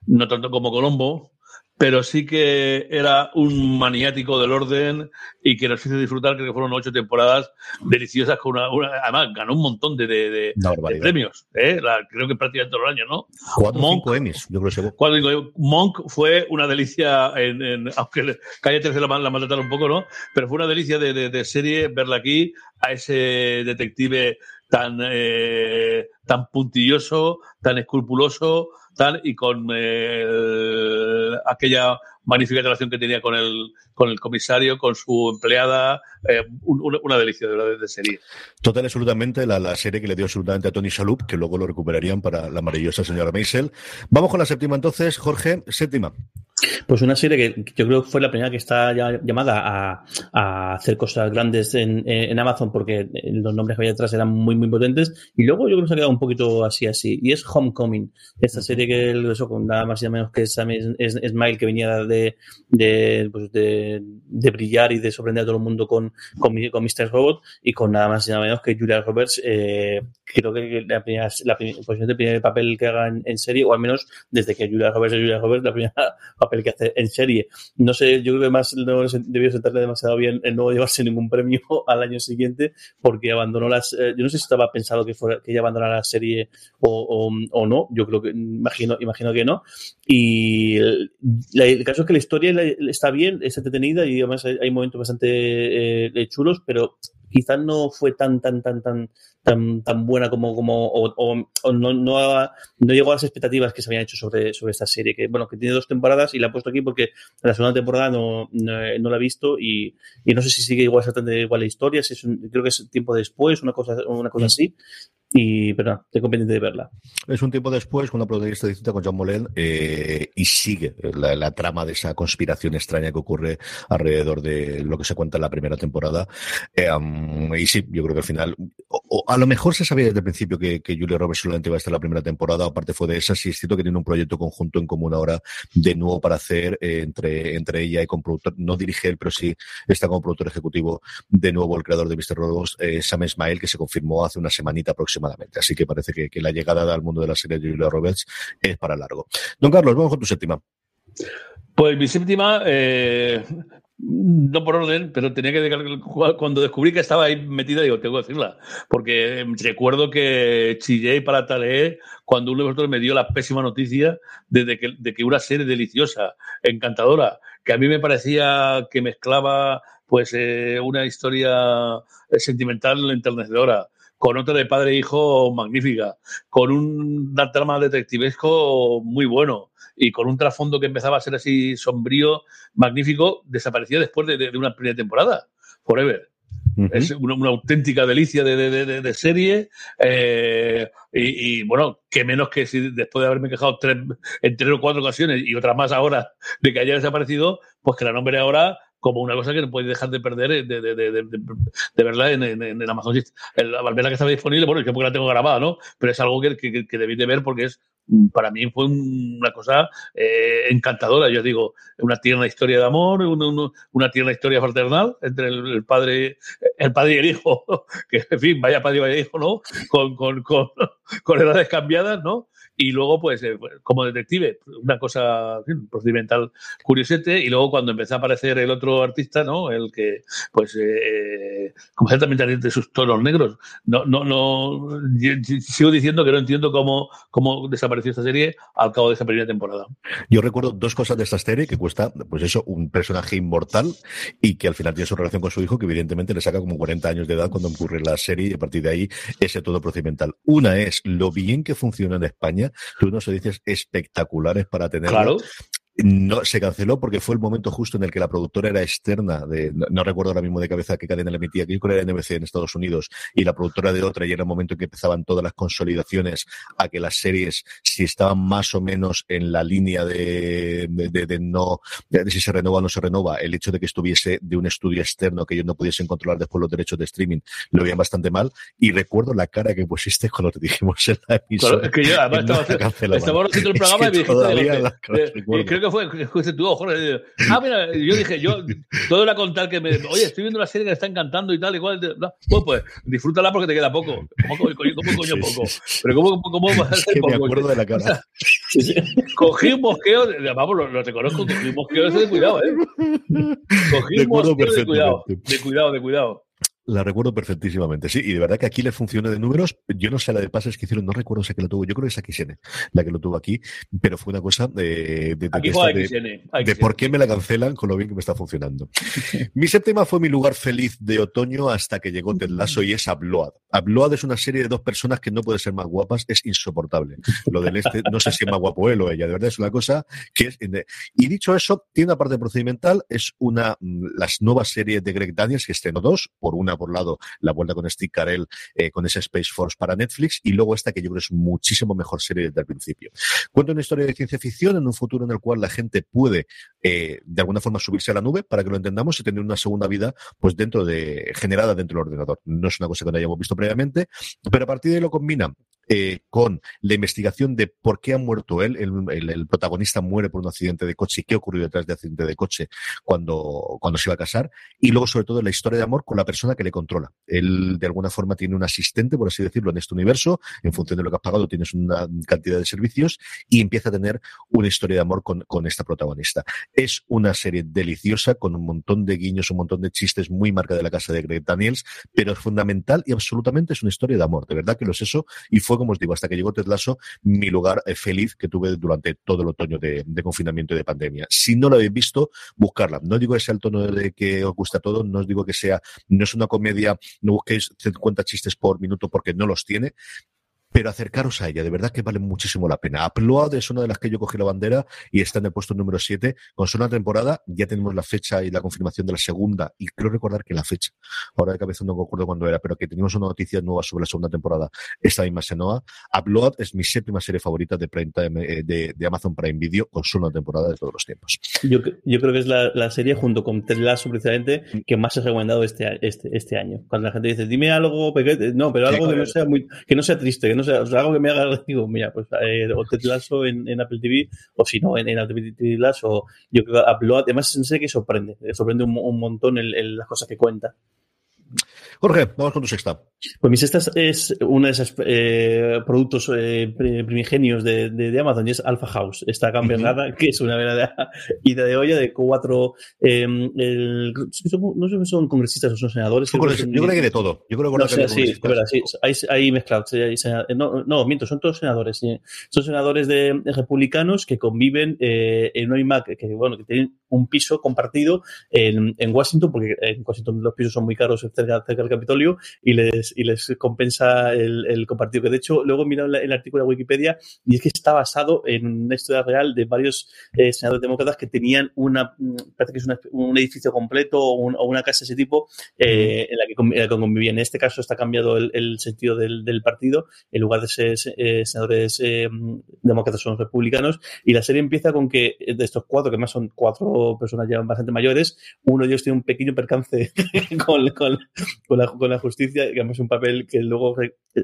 no tanto como Colombo, pero sí que era un maniático del orden y que nos hizo disfrutar, creo que fueron ocho temporadas deliciosas, con una, además ganó un montón de, de, premios, ¿eh? creo que prácticamente todo el año, ¿no? Cuatro Monk, cinco Emmys, yo creo que cuatro, Monk fue una delicia, en, aunque Calle 13 la, la maltrataron un poco, ¿no? Pero fue una delicia de, serie verla aquí, a ese detective tan, eh, tan puntilloso, tan escrupuloso, tal, y con eh, aquella magnífica relación que tenía con el, con el comisario, con su empleada, eh, una, delicia de, de serie. Total, absolutamente, la, la, serie que le dio absolutamente a Tony Salup, que luego lo recuperarían para la maravillosa señora Maisel. Vamos con la séptima entonces, Jorge, séptima. Pues una serie que yo creo que fue la primera que está llamada a, hacer cosas grandes en, en, Amazon porque los nombres que había detrás eran muy, muy potentes. Y luego yo creo que se ha quedado un poquito así, así. Y es Homecoming. Esta serie que eso, con nada más y nada menos que Smile, que venía de, de, pues de, brillar y de sorprender a todo el mundo con, con, con Mr. Robot y con nada más y nada menos que Julia Roberts. Eh, creo que la primera, la primer papel que haga en, serie, o al menos desde que Julia Roberts es Julia Roberts, la primera papel que hace en serie. No sé, yo creo que más no debió sentarle demasiado bien el no llevarse ningún premio al año siguiente porque abandonó las. Eh, yo no sé si estaba pensado que, fuera, que ella abandonara la serie o, o, no. Yo creo que imagino, imagino que no. Y el, caso es que la historia está bien, está entretenida y además hay, momentos bastante eh, chulos, pero quizás no fue tan, tan, tan, tan, tan, tan buena como, como o, no, no, no, llegó a las expectativas que se habían hecho sobre, sobre esta serie, que bueno, que tiene dos temporadas y la he puesto aquí porque la segunda temporada no, no, la he visto y, y, no sé si sigue igual exactamente igual la historia, si es creo que es tiempo después, una cosa, una cosa así, y, pero tengo pendiente de verla. Es un tiempo después, una protagonista distinta con John Molen, eh, y sigue la, trama de esa conspiración extraña que ocurre alrededor de lo que se cuenta en la primera temporada. Eh, y sí, yo creo que al final, o, a lo mejor se sabía desde el principio que, que Julia Roberts solamente iba a estar la primera temporada, aparte fue de esa, sí es cierto que tiene un proyecto conjunto en común ahora de nuevo para hacer eh, entre, entre ella y con productor, no dirige él, pero sí está como productor ejecutivo de nuevo el creador de Mr. Robots, Sam Smile, que se confirmó hace una semanita Así que parece que, la llegada al mundo de la serie de Julia Roberts es para largo. Don Carlos, vamos con tu séptima. Pues mi séptima, eh, no por orden, pero tenía que cuando descubrí que estaba ahí metida, digo, tengo que decirla, porque recuerdo que chillé para Tale cuando uno de vosotros me dio la pésima noticia de, que, de que una serie deliciosa, encantadora, que a mí me parecía que mezclaba pues eh, una historia sentimental enternecedora, con otra de padre e hijo magnífica, con un trama detectivesco muy bueno y con un trasfondo que empezaba a ser así sombrío, magnífico, desapareció después de, una primera temporada. Forever. Es una, una, auténtica delicia de, de, de, de serie. Eh, y, y, bueno, que menos que si después de haberme quejado tres, en tres o cuatro ocasiones y otras más ahora de que haya desaparecido, pues que la nombre ahora como una cosa que no podéis dejar de perder de, de, de, de verla en, en, en, Amazon. El, al verla que estaba disponible, bueno, yo porque la tengo grabada, ¿no? Pero es algo que, que debéis de ver porque es para mí fue una cosa eh, encantadora. Yo digo, una tierna historia de amor, una, una, tierna historia fraternal entre el, el, padre, el padre y el hijo, que en fin, vaya padre y vaya hijo, ¿no? Con, con, con, con edades cambiadas, ¿no? y luego, pues, eh, como detective, una cosa un procedimental curiosete, y luego cuando empezó a aparecer el otro artista, ¿no? El que, pues, eh, completamente de sus tonos negros. No, no, no, sigo diciendo que no entiendo cómo, cómo desapareció esta serie al cabo de esa primera temporada. Yo recuerdo dos cosas de esta serie que cuesta, pues eso, un personaje inmortal y que al final tiene su relación con su hijo, que evidentemente le saca como 40 años de edad cuando ocurre la serie y a partir de ahí ese todo procedimental. Una es lo bien que funciona en España tú unos dices espectaculares para tener. Claro. No, se canceló porque fue el momento justo en el que la productora era externa de, no, no recuerdo ahora mismo de cabeza qué cadena le emitía, que era NBC en Estados Unidos y la productora de otra y era el momento en que empezaban todas las consolidaciones a que las series, si estaban más o menos en la línea de, de, de, de no, de si se renova o no se renova, el hecho de que estuviese de un estudio externo que ellos no pudiesen controlar después los derechos de streaming, lo veían bastante mal y recuerdo la cara que pusiste cuando te dijimos en la emisora. Claro, es que yo además estaba, estaba haciendo el programa es que y me dijiste, la, creo que fue, fuiste tú, Jorge. Ah, mira, yo dije, yo, todo era contar que me, oye, estoy viendo una serie que me está encantando y tal, igual. No, pues, pues, disfrútala porque te queda poco. ¿Cómo, cómo, cómo coño poco? Pero ¿cómo, cómo, cómo va a que poco? Me acuerdo de la cara. cogí un mosqueo, vamos, lo, lo reconozco, cogí un mosqueo ese de cuidado, ¿eh? Cogí un mosqueo de cuidado, de cuidado, de cuidado. La recuerdo perfectísimamente, sí, y de verdad que aquí le funciona de números. Yo no sé la de pases que hicieron, no recuerdo si que lo tuvo. Yo creo que es XN la que lo tuvo aquí, pero fue una cosa de, de, aquí de, de por qué me la cancelan con lo bien que me está funcionando. mi séptima fue mi lugar feliz de otoño hasta que llegó Ted Lasso y es Abload. Abload es una serie de dos personas que no puede ser más guapas, es insoportable. Lo del este, no sé si es más guapo él o ella, de verdad es una cosa que es. Y dicho eso, tiene una parte procedimental, es una, las nuevas series de Greg Daniels, que estrenó dos, por una por lado la vuelta con Steve Carell eh, con ese Space Force para Netflix y luego esta que yo creo es muchísimo mejor serie desde el principio. Cuenta una historia de ciencia ficción en un futuro en el cual la gente puede eh, de alguna forma subirse a la nube para que lo entendamos y tener una segunda vida pues dentro de generada dentro del ordenador. No es una cosa que no hayamos visto previamente, pero a partir de ahí lo combina eh, con la investigación de por qué ha muerto él. El, el, el, protagonista muere por un accidente de coche y qué ocurrió detrás del accidente de coche cuando, cuando se iba a casar. Y luego, sobre todo, la historia de amor con la persona que le controla. Él, de alguna forma, tiene un asistente, por así decirlo, en este universo. En función de lo que has pagado, tienes una cantidad de servicios y empieza a tener una historia de amor con, con esta protagonista. Es una serie deliciosa con un montón de guiños, un montón de chistes muy marca de la casa de Greg Daniels, pero es fundamental y absolutamente es una historia de amor. De verdad que lo es eso y fue como os digo, hasta que llegó Ted mi lugar eh, feliz que tuve durante todo el otoño de, de, confinamiento y de pandemia. Si no la habéis visto, buscarla. No digo que sea el tono de que os gusta todo, no os digo que sea, no es una comedia, no busquéis 50 chistes por minuto porque no los tiene, pero acercaros a ella, de verdad que vale muchísimo la pena. Upload es una de las que yo cogí la bandera y está en el puesto número 7. Con solo una temporada ya tenemos la fecha y la confirmación de la segunda, y creo recordar que la fecha, ahora de cabeza no me acuerdo cuándo era, pero que teníamos una noticia nueva sobre la segunda temporada esta misma Senoa. Upload es mi séptima serie favorita de, Prime Time, de, de, Amazon Prime Video, con solo una temporada de todos los tiempos. Yo, yo creo que es la, la, serie, junto con Ted Lasso precisamente, que más se ha recomendado este, este, este año. Cuando la gente dice, dime algo, no, pero algo que no sea, muy, que no sea triste, que no sea, o sea, algo que me haga, digo, mira, pues eh, o Ted Lasso en, en, Apple TV, o si no, en, en Apple TV Plus, o yo creo que Upload, además es que sorprende, sorprende un, un montón el, el, las cosas que cuenta. Jorge, vamos con tu sexta. Pues mi sexta es uno de esos eh, productos eh, primigenios de, de, de, Amazon y es Alpha House, esta campeonada, uh -huh. que es una verdadera ida de olla de cuatro. Eh, el, no sé si son congresistas o son senadores. Yo creo, que, yo creo que de todo. Yo creo que, no, que sí, es verdad, sí. Hay, hay mezclados. No, no, miento, son todos senadores. Sí. Son senadores de, de, republicanos que conviven eh, en un IMAC, que, bueno, que tienen un piso compartido en, en Washington, porque en Washington los pisos son muy caros cerca, cerca del Capitolio y les, y les compensa el, el compartido. Que de hecho, luego mira el artículo de Wikipedia y es que está basado en una historia real de varios eh, senadores demócratas que tenían una, mm, parece que es un edificio completo o, una casa de ese tipo eh, en, la que, convivían. En este caso está cambiado el, sentido del, partido. En lugar de ser eh, senadores demócratas son republicanos. Y la serie empieza con que de estos cuatro, que más son cuatro personas ya bastante mayores, uno de ellos tiene un pequeño percance con, con, con, la, justicia, que además es un papel que luego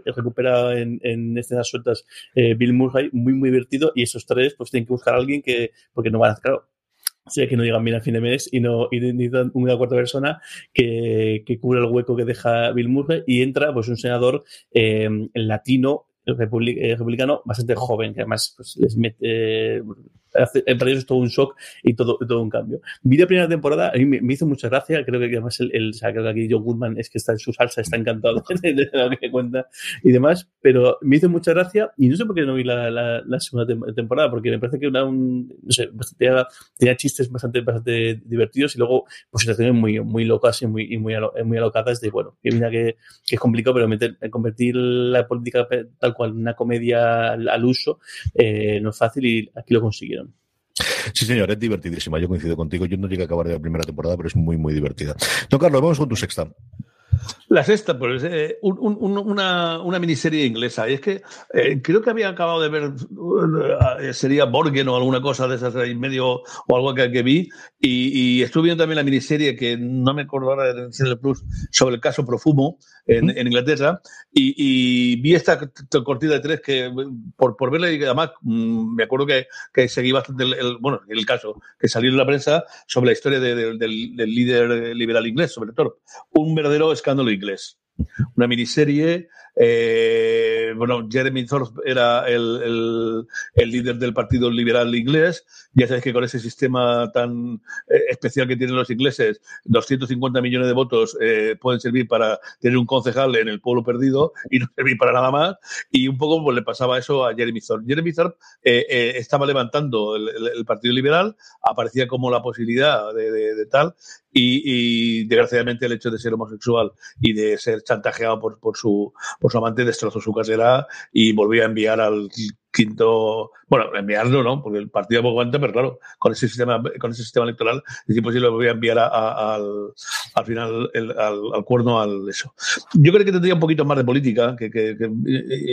recupera en, en escenas sueltas Bill Murray, muy, muy divertido. Y esos tres, pues tienen que buscar a alguien que, porque no van a, claro, sea que no llegan bien a fin de mes y no y necesitan una cuarta persona que, que cubra el hueco que deja Bill Murray y entra pues un senador eh, latino eh, republicano bastante joven que además pues, les mete eh, para ellos es todo un shock y todo, todo un cambio. Vi la primera temporada, a mí me, hizo mucha gracia, creo que además el, el creo que aquí Joe Goodman es que está en su salsa, está encantado de, lo que cuenta y demás, pero me hizo mucha gracia y no sé por qué no vi la, la, segunda temporada, porque me parece que era un, no sé, tenía, tenía, chistes bastante, bastante divertidos y luego pues situaciones muy, muy locas y muy, y muy, muy alocadas de, bueno, que mira que, que es complicado, pero meter, convertir la política tal cual una comedia al, uso eh, no es fácil y aquí lo consiguieron. Sí, señor, es divertidísima. Yo coincido contigo. Yo no llegué a acabar de la primera temporada, pero es muy, muy divertida. Don Carlos, vamos con tu sexta. La sexta, pues, eh, una, una, miniserie inglesa. Y es que eh, creo que había acabado de ver, eh, sería Borgen o alguna cosa de esas en medio o algo que, que vi. Y, estuve viendo también la miniserie que no me acuerdo ahora de el Plus sobre el caso Profumo en, en Inglaterra. Y, vi esta cortida de tres que, por, por verla, y además mm, me acuerdo que, que seguí bastante el, bueno, el caso que salió en la prensa sobre la historia del, del, líder liberal inglés, sobre todo. Un verdadero escándalo inglés. Una miniserie eh, bueno, Jeremy Thorpe era el, líder del Partido Liberal inglés. Ya sabéis que con ese sistema tan eh, especial que tienen los ingleses, 250 millones de votos eh, pueden servir para tener un concejal en el pueblo perdido y no servir para nada más. Y un poco pues, le pasaba eso a Jeremy Thorpe. Jeremy Thorpe estaba levantando el, Partido Liberal, aparecía como la posibilidad de, tal, y, desgraciadamente el hecho de ser homosexual y de ser chantajeado por, por, su, su amante destrozó su casera y volvió a enviar al quinto, bueno, enviarlo, ¿no? Porque el partido poco aguanta, pero claro, con ese sistema, con ese sistema electoral es imposible lo voy a enviar al, al final al, cuerno al eso. Yo creo que tendría un poquito más de política, que, que,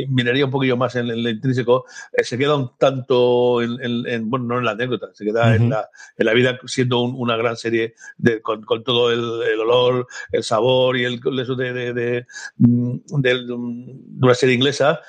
miraría un poquillo más en, el intrínseco. Eh, se queda un tanto en, bueno, no en la anécdota, se queda en, la, en la vida siendo una gran serie de, con, con todo el, olor, el sabor y el eso de, de, de, mm, de una serie inglesa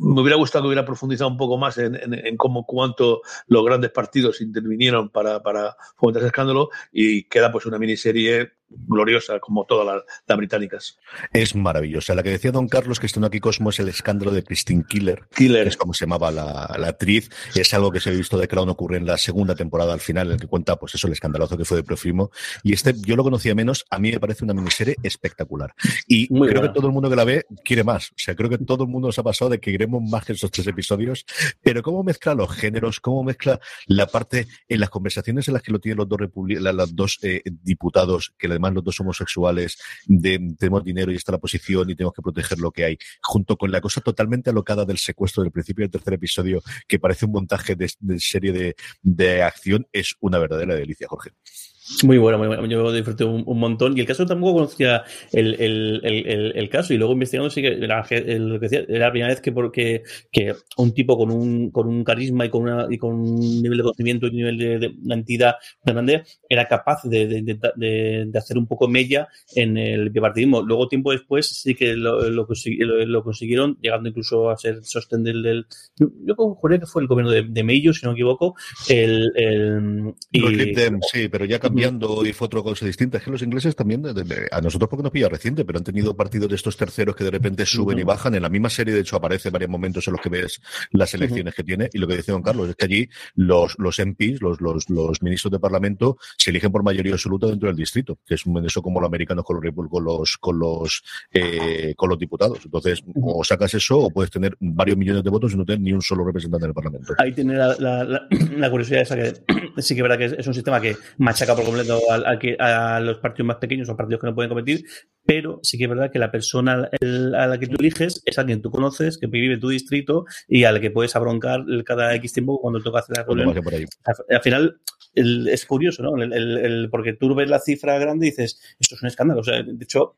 me hubiera gustado que hubiera profundizado un poco más en, en, cómo cuánto los grandes partidos intervinieron para, para fomentar ese escándalo y queda pues una miniserie gloriosa como todas las, británicas. Es maravillosa. La que decía don Carlos que está aquí Cosmo es el escándalo de Christine Killer. Killer. es como se llamaba la, actriz. Es algo que se ha visto de Crown ocurre en la segunda temporada al final, en el que cuenta pues eso, el escandalazo que fue de Profimo. Y este yo lo conocía menos, a mí me parece una miniserie espectacular. Y creo que todo el mundo que la ve quiere más. O sea, creo que todo el mundo nos ha pasado de que queremos más que esos tres episodios. Pero cómo mezcla los géneros, cómo mezcla la parte en las conversaciones en las que lo tienen los dos, los dos eh, diputados que le además los dos homosexuales, de, tenemos dinero y está la posición y tenemos que proteger lo que hay, junto con la cosa totalmente alocada del secuestro del principio del tercer episodio, que parece un montaje de, serie de, de acción, es una verdadera delicia, Jorge. Muy bueno, muy bueno. Yo disfruté un, montón. Y el caso tampoco conocía el, el, el, el caso. Y luego investigando, sí que era, lo que decía, era la primera vez que, porque, que un tipo con un, con un carisma y con, una, y con un nivel de conocimiento y un nivel de, de, entidad grande era capaz de, de, de, hacer un poco mella en el bipartidismo. Luego, tiempo después, sí que lo, lo, lo, consiguieron, llegando incluso a ser sostén del. del yo, yo que fue el gobierno de, Mayo, si no me equivoco. El, el, y, sí, pero ya cambió y fue otra cosa distinta. Es que los ingleses también, a nosotros porque nos pilla reciente, pero han tenido partidos de estos terceros que de repente suben y bajan. En la misma serie, de hecho, aparece varios momentos en los que ves las elecciones que tiene. Y lo que decía don Carlos es que allí los, los MPs, los, los, los ministros de Parlamento, se eligen por mayoría absoluta dentro del distrito, que es un eso como los americanos con los, con los, con los, eh, con los diputados. Entonces, o sacas eso o puedes tener varios millones de votos y no tener ni un solo representante en el Parlamento. Ahí tiene la, la, curiosidad esa que sí que es verdad que es un sistema que machaca por completo a, a, los partidos más pequeños o partidos que no pueden competir, pero sí que es verdad que la persona a la que tú eliges es alguien que tú conoces, que vive en tu distrito y a la que puedes abroncar cada X tiempo cuando toca hacer la reunión. Al, final es curioso, ¿no? El, porque tú ves la cifra grande y dices, esto es un escándalo. O sea, de hecho,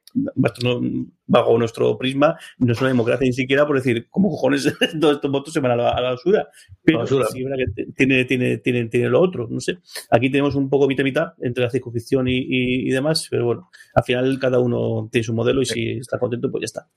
bajo nuestro prisma, no es una democracia ni siquiera por decir, ¿cómo cojones todos estos votos se van a la, a basura? Pero sí es verdad que tiene, tiene, tiene, tiene lo otro, no sé. Aquí tenemos un poco mitad mitad entre la circunficción y, y demás, pero bueno, al final cada uno tiene su modelo y si está contento, pues ya está.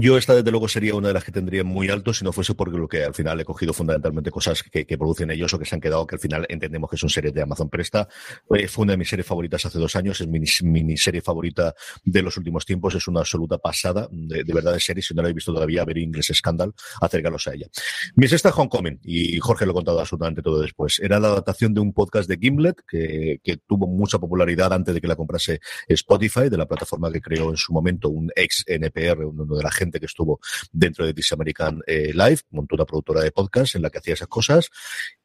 Yo esta, desde luego, sería una de las que tendría muy alto si no fuese porque lo que al final he cogido fundamentalmente cosas que, producen ellos o que se han quedado, que al final entendemos que son series de Amazon Presta. Eh, fue una de mis series favoritas hace dos años, es mi miniserie favorita de los últimos tiempos, es una absoluta pasada de, verdad de serie. Si no la habéis visto todavía, ver Inglés Scandal, acércalos a ella. Mi sexta Homecoming, y Jorge lo ha contado absolutamente todo después, era la adaptación de un podcast de Gimlet que tuvo mucha popularidad antes de que la comprase Spotify, de la plataforma que creó en su momento un ex NPR, uno de la gente que estuvo dentro de This American eh, Live, montó una productora de podcast en la que hacía esas cosas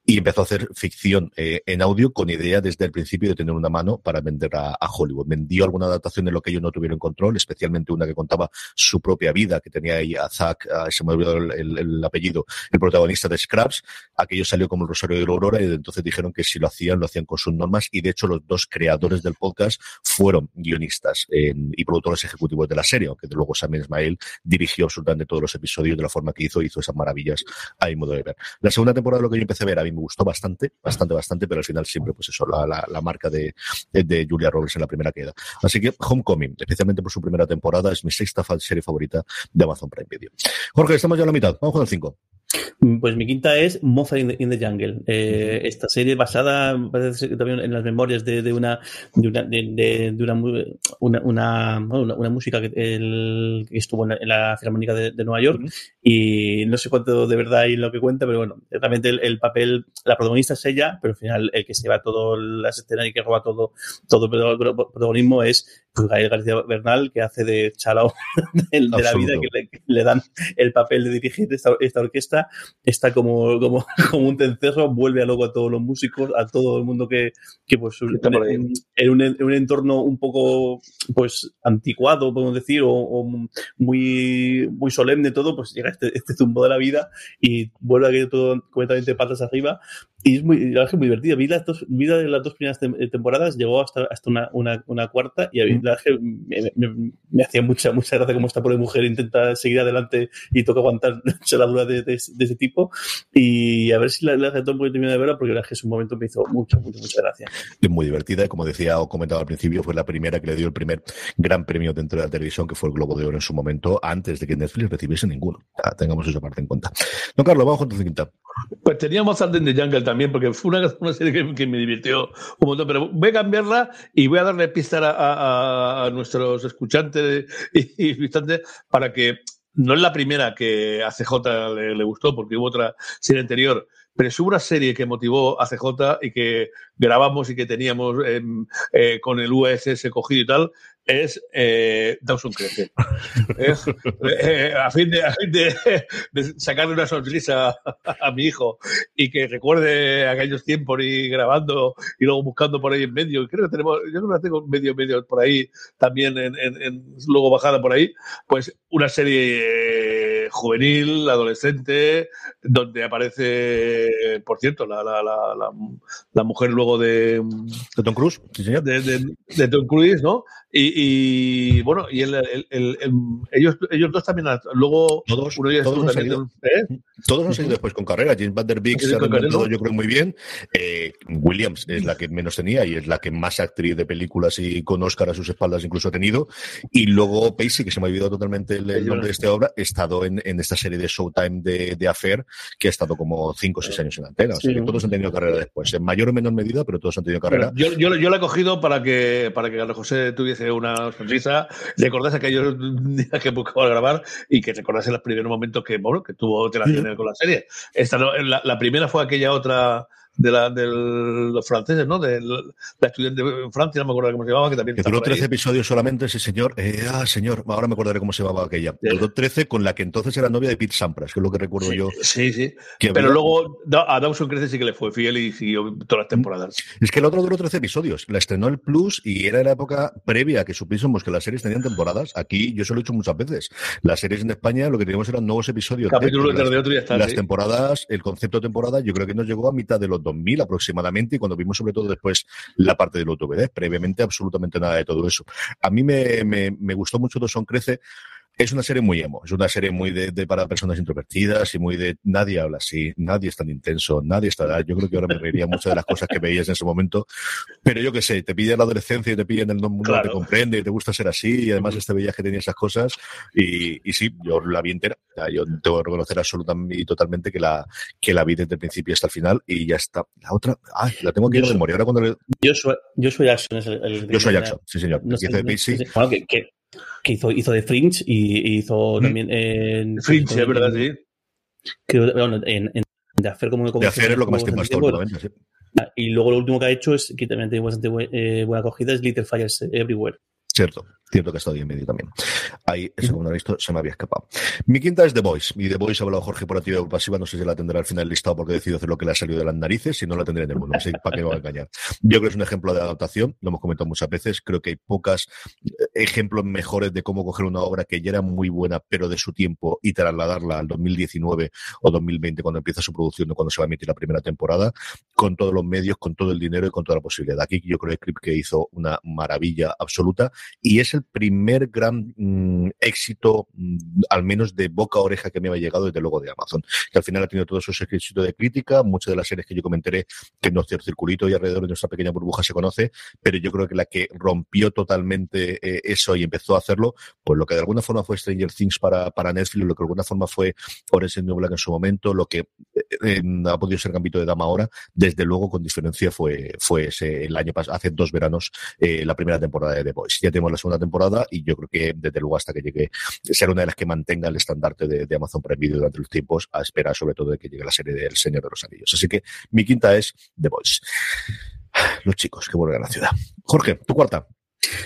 y empezó a hacer ficción eh, en audio con idea desde el principio de tener una mano para vender a, Hollywood. Vendió alguna adaptación de lo que ellos no tuvieron control, especialmente una que contaba su propia vida, que tenía ahí a Zack, se me olvidó el, apellido, el protagonista de Scraps. Aquello salió como el Rosario de la Aurora y entonces dijeron que si lo hacían, lo hacían con sus normas y de hecho los dos creadores del podcast fueron guionistas y productores ejecutivos de la serie, aunque luego Sam Ismail dirigió absolutamente todos los episodios de la forma que hizo, hizo esas maravillas a mi modo de ver. La segunda temporada lo que yo empecé a ver a mí gustó bastante, bastante, bastante, pero al final siempre, pues eso, la, la, marca de, de, Julia Roberts en la primera queda. Así que Homecoming, especialmente por su primera temporada, es mi sexta serie favorita de Amazon Prime Video. Jorge, estamos ya a la mitad. Vamos con el 5. Pues mi quinta es Moza in the, Jungle. Eh, esta serie basada, parece que también en las memorias de, de una de una, de, de una, una, una, música que, el, que estuvo en la, Filarmónica de, Nueva York. Y no sé cuánto de verdad hay en lo que cuenta, pero bueno, realmente el, el, papel, la protagonista es ella, pero al final el que se va todo las escenas y que roba todo, todo el protagonismo es Gael García Bernal, que hace de Chalao de, la vida, que le, dan el papel de dirigir esta, esta orquesta. Está como, como, como un tencerro, vuelve a loco a todos los músicos, a todo el mundo que, que pues, en, en, un, en, un, entorno un poco pues anticuado, podemos decir, o, muy, muy solemne todo, pues llega este, este zumbo de la vida y vuelve a quedar todo completamente patas arriba. Y es muy, la muy divertido. Vi las dos, vi las dos primeras temporadas, llegó hasta, hasta una, una, una cuarta y me, me, me, hacía mucha, mucha gracia cómo esta pobre mujer intenta seguir adelante y toca aguantar la dura de, de, ese tipo. Y a ver si la, la gente puede terminar de verla, porque la verdad es que un momento me hizo mucha, mucha, mucha gracia. Es muy divertida, como decía o comentaba al principio, fue la primera que le dio el primer gran premio dentro de la televisión, que fue el Globo de Oro en su momento, antes de que Netflix recibiese ninguno. tengamos esa parte en cuenta. Don Carlos, vamos con tu quinta. Pues teníamos Alden de Jungle también, porque fue una, una serie que, me divirtió un montón, pero voy a cambiarla y voy a darle pista a, a, nuestros escuchantes y, visitantes para que no es la primera que a CJ le, le, gustó, porque hubo otra serie anterior, pero es una serie que motivó a CJ y que grabamos y que teníamos eh, con el USS cogido y tal, es eh, Dawson Crece. Eh, a fin, de, a fin de, sacarle una sonrisa a, mi hijo y que recuerde aquellos tiempos y grabando y luego buscando por ahí en medio. Creo que tenemos, yo creo que tengo medio, medio por ahí también, en, en, luego bajada por ahí. Pues una serie juvenil, adolescente, donde aparece, por cierto, la, la, la, la mujer luego de, de Tom Cruise, de, de, Tom Cruise, ¿no? Y, bueno, y el, el, ellos, ellos dos también, luego todos, uno ya todos, han salido, ¿eh? todos han salido después con carrera. James Van Der Beek se ha todo, yo creo, muy bien. Eh, Williams es la que menos tenía y es la que más actriz de películas y con Oscar a sus espaldas incluso ha tenido. Y luego Pacey, que se me ha olvidado totalmente el, nombre de esta obra, ha estado en, en esta serie de Showtime de, de Affair, que ha estado como 5 o 6 años en antena. O sea, que todos han tenido carrera después, en mayor o menor medida, pero todos han tenido carrera. yo, yo, yo la he cogido para que, para que Carlos José tuviese una sonrisa, recordase aquellos días que buscaba grabar y que recordase los primeros momentos que, bueno, que tuvo relaciones con la serie. Esta, la, la primera fue aquella otra de, la, de los franceses, ¿no? De la estudiante en Francia, no me acuerdo cómo se llamaba, que también Que duró 13 episodios solamente ese señor. Eh, ah, señor, ahora me acordaré cómo se llamaba aquella. Duró 13 con la que entonces era novia de Pete Sampras, que es lo que recuerdo yo. Sí, sí. Pero luego a Dawson Crece sí que le fue fiel y siguió todas las temporadas. Es que el otro duró 13 episodios. La estrenó el Plus y era en la época previa que supiésemos que las series tenían temporadas. Aquí yo se lo he dicho muchas veces. Las series en España lo que teníamos eran nuevos episodios. Capítulo de, otro y ya está, Las temporadas, el concepto de temporada, yo creo que nos llegó a mitad de los 2000 aproximadamente y cuando vimos sobre todo después la parte del OTVD. Previamente absolutamente nada de todo eso. A mí me, me, me gustó mucho Dawson Crece es una serie muy emo, es una serie muy de, para personas introvertidas y muy de nadie habla así, nadie es tan intenso, nadie está. Yo creo que ahora me reiría mucho de las cosas que veías en ese momento, pero yo qué sé, te pide la adolescencia y te pide en el mundo que te comprende y te gusta ser así y además este veías que tenía esas cosas y, y sí, yo la vi entera. Yo tengo que reconocer absolutamente y totalmente que la, que la vi desde el principio hasta el final y ya está. La otra, ah, la tengo que ir a memoria. Ahora cuando yo, soy, yo soy Jackson. Es el, yo soy Jackson, sí señor. No sé, que, que hizo, hizo de Fringe y, hizo mm. también en. Fringe, es verdad, sí. Creo, bueno, en, en, de hacer como, De hacer es lo que más tiempo ha estado, sí. Ah, y luego lo último que ha hecho es que también tiene bastante eh, buena acogida es Little Fires Everywhere. Cierto, cierto que ha estado ahí en medio también. Ahí, segundo visto, se me había escapado. Mi quinta es The Voice. Y The Voice ha hablado Jorge por activa o pasiva. No sé si la tendrá al final del listado porque decidido hacer lo que le ha salido de las narices. Si no, la tendré en el mundo. No sé para qué me va a engañar. Yo creo que es un ejemplo de adaptación. Lo hemos comentado muchas veces. Creo que hay pocas eh, ejemplos mejores de cómo coger una obra que ya era muy buena, pero de su tiempo, y trasladarla al 2019 o 2020, cuando empieza su producción o cuando se va a emitir la primera temporada, con todos los medios, con todo el dinero y con toda la posibilidad. Aquí yo creo que Clip que hizo una maravilla absoluta y es el primer gran mm, éxito, mm, al menos de boca a oreja que me había llegado desde luego de Amazon, que al final ha tenido todos esos éxitos de crítica, muchas de las series que yo comentaré que nuestro circulito y alrededor de nuestra pequeña burbuja se conoce, pero yo creo que la que rompió totalmente eh, eso y empezó a hacerlo, pues lo que de alguna forma fue Stranger Things para, Netflix, lo que de alguna forma fue Orange New Black en su momento, lo que eh, ha podido ser Gambito de Dama ahora, desde luego con diferencia fue, fue ese, el año pasado, hace dos veranos, eh, la primera temporada de The Voice. Ya tenemos la segunda temporada y yo creo que desde luego hasta que llegue será una de las que mantenga el estandarte de, Amazon Prime Video durante los tiempos a espera sobre todo de que llegue la serie del Señor de los Anillos. Así que mi quinta es The Voice. Los chicos que vuelven a la ciudad. Jorge, tu cuarta.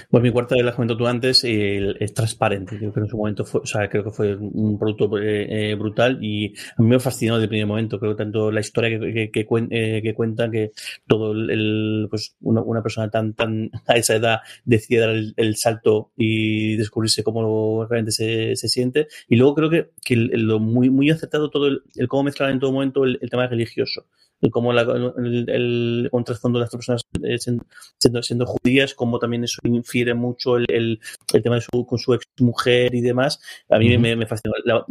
Pues mi cuarta, la comenté tú antes, es transparente. Creo que en su momento fue, o sea, creo que fue un producto eh, eh, brutal y a mí me fascinó desde el primer momento. Creo que tanto la historia que, que, eh, que, cuenta, que todo el, pues una, una, persona tan, tan a esa edad decide dar el, salto y descubrirse cómo realmente se, se, siente. Y luego creo que, que lo muy, muy acertado todo el, cómo mezclar en todo momento el tema religioso cómo el, el, contrafondo de las personas eh, siendo, siendo, judías, como también eso infiere mucho el, el, tema de su, con su ex mujer y demás. A mí me, me, fascinó. La,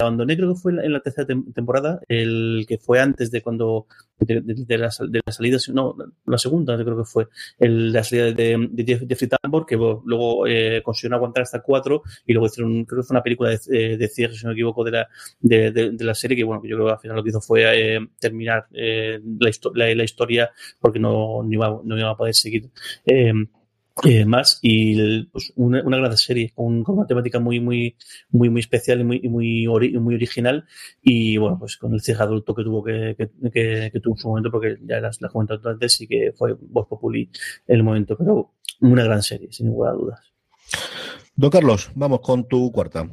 abandoné, creo que fue en la, tercera temporada, el que fue antes de cuando de, de, la, de la salida, no, la segunda creo que fue, el, la salida de, de Jeffrey Tambor, que luego eh, consiguieron aguantar hasta cuatro y luego hicieron, creo que fue una película de, de cierre, si no me equivoco, de la, de, la serie, que bueno, que yo creo que al final lo que hizo fue eh, terminar eh, la, la, historia porque no, no, iba, no iba a poder seguir. Eh, eh, más. Y pues, una, una, gran serie con, una temática muy muy muy muy especial y muy muy, muy original. Y bueno pues con el cierre adulto que tuvo que, que, que, tuvo en su momento porque ya las, las comentado antes y que fue voz populi el momento. Pero una gran serie sin ninguna duda Don Carlos vamos con tu cuarta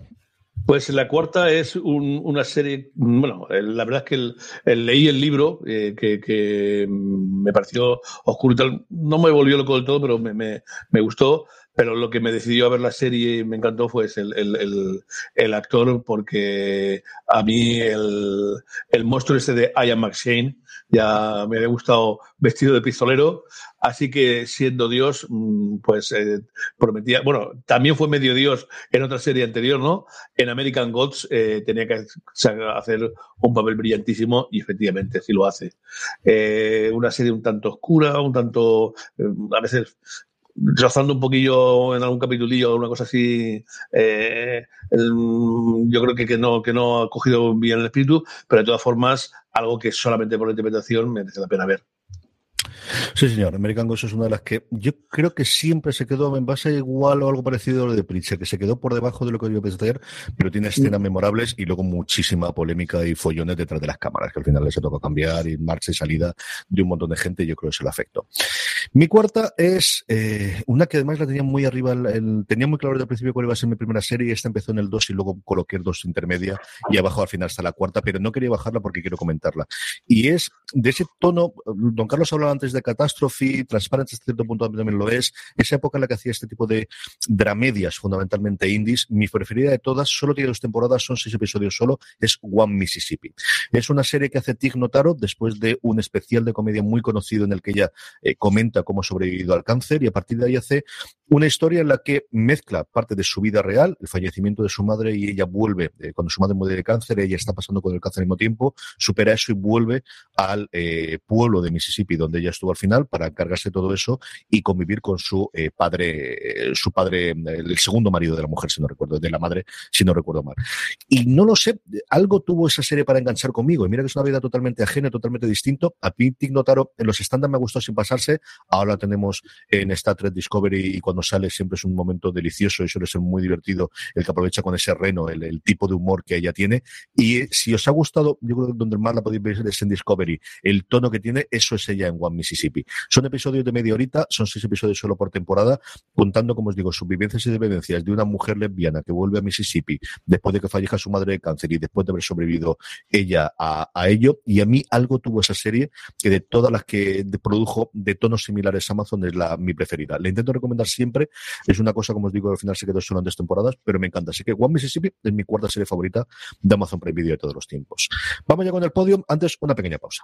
pues la cuarta es una serie, bueno, la verdad es que leí el libro eh, que, me pareció oscuro no me volvió loco del todo, pero me, gustó, pero lo que me decidió a ver la serie y me encantó fue el, actor, porque a mí el, el monstruo ese de Ian McShane ya me había gustado vestido de pistolero, así que siendo Dios, mm, pues eh, prometía, bueno, también fue medio Dios en otra serie anterior, ¿no? En American Gods eh, tenía que hacer un papel brillantísimo y efectivamente sí lo hace. Eh, una serie un tanto oscura, un tanto, a veces rozando un poquillo en algún capitulillo o una cosa así, eh, yo creo que, que, no, que no ha cogido bien el espíritu, pero de todas formas, algo que solamente por la interpretación merece la pena ver. Sí, señor. American Ghost es una de las que yo creo que siempre se quedó en base igual o algo parecido a lo de Pritchard, que se quedó por debajo de lo que yo pensé ayer, pero tiene escenas memorables y luego muchísima polémica y follones detrás de las cámaras, que al final se tocó cambiar y marcha y salida de un montón de gente y yo creo que se lo afectó. Mi cuarta es eh, una que además la tenía muy arriba, el, tenía muy claro desde el principio cuál iba a ser mi primera serie y esta empezó en el 2 y luego coloqué el 2 intermedia y abajo al final está la cuarta, pero no quería bajarla porque quiero comentarla. Y es de ese tono, don Carlos hablaba antes de Catástrofe, Transparente hasta cierto también lo es, esa época en la que hacía este tipo de dramedias fundamentalmente indies, mi preferida de todas, solo tiene dos temporadas, son seis episodios solo, es One Mississippi. Es una serie que hace Tig Notaro después de un especial de comedia muy conocido en el que ella eh, comenta cómo ha sobrevivido al cáncer y a partir de ahí hace una historia en la que mezcla parte de su vida real, el fallecimiento de su madre y ella vuelve, eh, cuando su madre muere de cáncer, ella está pasando con el cáncer al mismo tiempo, supera eso y vuelve al eh, pueblo de Mississippi donde ella estuvo al final para encargarse de todo eso y convivir con su eh, padre, su padre, el segundo marido de la mujer, si no recuerdo, de la madre, si no recuerdo mal. Y no lo sé, algo tuvo esa serie para enganchar conmigo y mira que es una vida totalmente ajena, totalmente distinto. A Tig Notaro en los estándares me gustó sin pasarse, ahora tenemos en Star Trek Discovery y cuando sale siempre es un momento delicioso y suele ser muy divertido el que aprovecha con ese reno, el, tipo de humor que ella tiene. Y si os ha gustado, yo creo que donde más la podéis ver es en Discovery. El tono que tiene, eso es ella en One Mississippi. Son episodios de media horita, son seis episodios solo por temporada, contando, como os digo, sus vivencias y dependencias de una mujer lesbiana que vuelve a Mississippi después de que fallezca su madre de cáncer y después de haber sobrevivido ella a, ello. Y a mí algo tuvo esa serie que de todas las que produjo de tonos similares Amazon es la mi preferida. Le intento recomendar siempre es una cosa, como os digo, al final se quedó solo en dos temporadas, pero me encanta. Así que One Mississippi es mi cuarta serie favorita de Amazon Prime Video de todos los tiempos. Vamos ya con el podio. Antes, una pequeña pausa.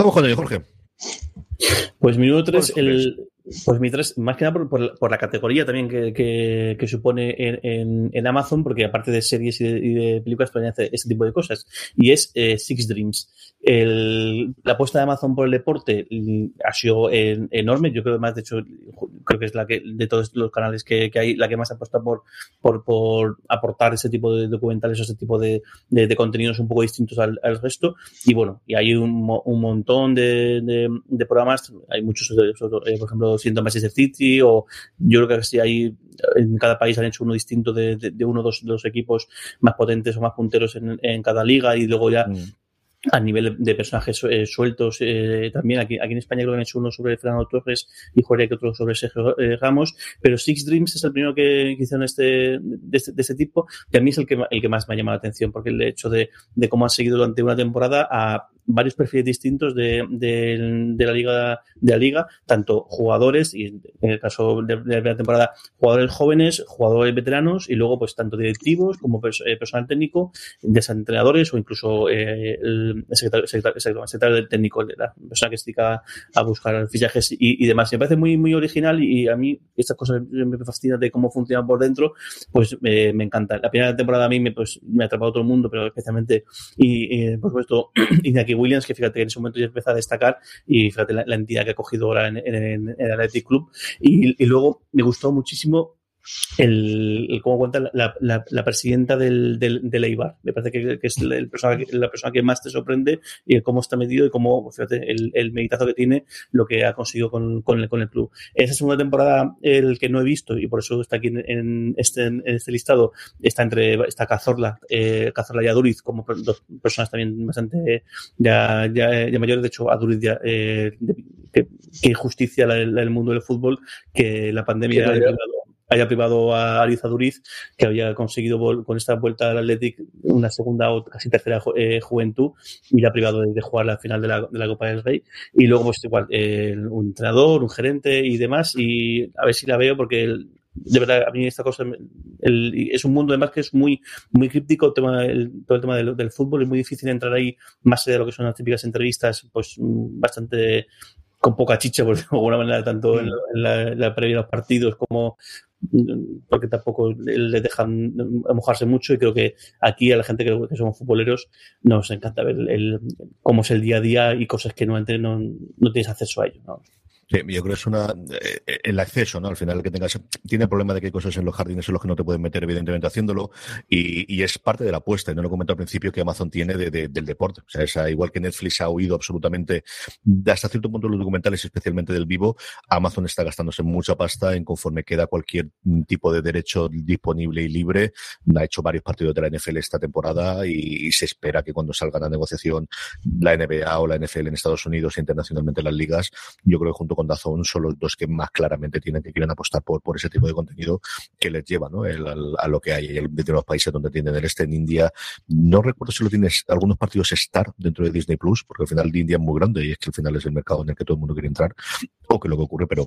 Vamos con ello, Jorge. Pues mi número 3, el, pues mi tres, más que nada por, la categoría también que, que, supone en, en, Amazon, porque aparte de series y de, películas pueden hacer este tipo de cosas. Y es eh, Six Dreams. El, la apuesta de Amazon por el deporte mm, ha sido enorme. Yo creo que más, de hecho, creo que es la que, de todos los canales que, que hay, la que más apuesta por, por, por aportar ese tipo de documentales o ese tipo de, de, contenidos un poco distintos al, al, resto. Y bueno, y hay un, un montón de, de, programas. Hay muchos, eh, por ejemplo, siendo Manchester City o yo creo que si hay en cada país han hecho uno distinto de, de, uno de los, equipos más potentes o más punteros en, en cada liga y luego ya mm a nivel de personajes eh, sueltos eh, también aquí, aquí en España creo que han hecho uno sobre Fernando Torres y Jorge que otro sobre Sergio eh, Ramos pero Six Dreams es el primero que, hicieron este de, este de, este tipo y a mí es el que, el que más me ha llamado la atención porque el hecho de, de cómo han seguido durante una temporada a varios perfiles distintos de, de, de, la liga de la liga tanto jugadores y en el caso de, la primera temporada jugadores jóvenes jugadores veteranos y luego pues tanto directivos como personal técnico desentrenadores o incluso el el secretario, secretario, técnico, la persona que se dedica a buscar fichajes y, y, demás. Me parece muy, muy original y a mí estas cosas me fascinan de cómo funciona por dentro, pues me encanta. La primera temporada a mí me, pues, me ha atrapado todo el mundo, pero especialmente, y, por supuesto, Iñaki Williams, que fíjate que en ese momento ya empieza a destacar y fíjate la, entidad que ha cogido ahora en, el Athletic Club. Y, y luego me gustó muchísimo el, cómo cuenta la, la, presidenta del, del, del, Eibar. Me parece que, es el persona, la persona que más te sorprende y cómo está medido y cómo, fíjate, el, el meditazo que tiene, lo que ha conseguido con, con, el, con el club. Esa segunda temporada, el que no he visto y por eso está aquí en, este, en este listado, está entre está Cazorla, eh, Cazorla y Aduriz, como dos personas también bastante ya, ya, ya mayores. De hecho, Aduriz ya, eh, que, injusticia el mundo del fútbol que la pandemia ha haya privado a Ariza Duriz, que había conseguido con esta vuelta al Athletic una segunda o casi tercera eh, juventud y le ha privado de, jugar la final de la, de la, Copa del Rey. Y luego, pues igual, un entrenador, un gerente y demás. Y a ver si la veo porque de verdad, a mí esta cosa es un mundo además que es muy, muy críptico, todo el tema del, fútbol, es muy difícil entrar ahí, más allá de lo que son las típicas entrevistas, pues bastante con poca chicha, por de alguna manera, tanto en, la, la, previa de los partidos como porque tampoco le dejan mojarse mucho y creo que aquí a la gente que, somos futboleros nos encanta ver el, cómo es el día a día y cosas que no, no, no tienes acceso a ello. ¿no? Sí, yo creo que es una eh, el acceso, ¿no? Al final que tengas tiene el problema de que hay cosas en los jardines en los que no te pueden meter evidentemente haciéndolo y, y es parte de la apuesta. No lo comenté al principio que Amazon tiene de, del deporte. O sea, es igual que Netflix ha oído absolutamente hasta cierto punto los documentales, especialmente del vivo. Amazon está gastándose mucha pasta en conforme queda cualquier tipo de derecho disponible y libre. Ha hecho varios partidos de la NFL esta temporada y, y se espera que cuando salga la negociación la NBA o la NFL en Estados Unidos e internacionalmente las ligas, yo creo que junto con con Dazón son los dos que más claramente tienen que quieren apostar por, por ese tipo de contenido que les lleva ¿no? a, lo que hay. de los países donde tienen el este en India, no recuerdo si lo tienes algunos partidos Star dentro de Disney Plus, porque al final India es muy grande y es que al final es el mercado en el que todo el mundo quiere entrar, o que lo que ocurre, pero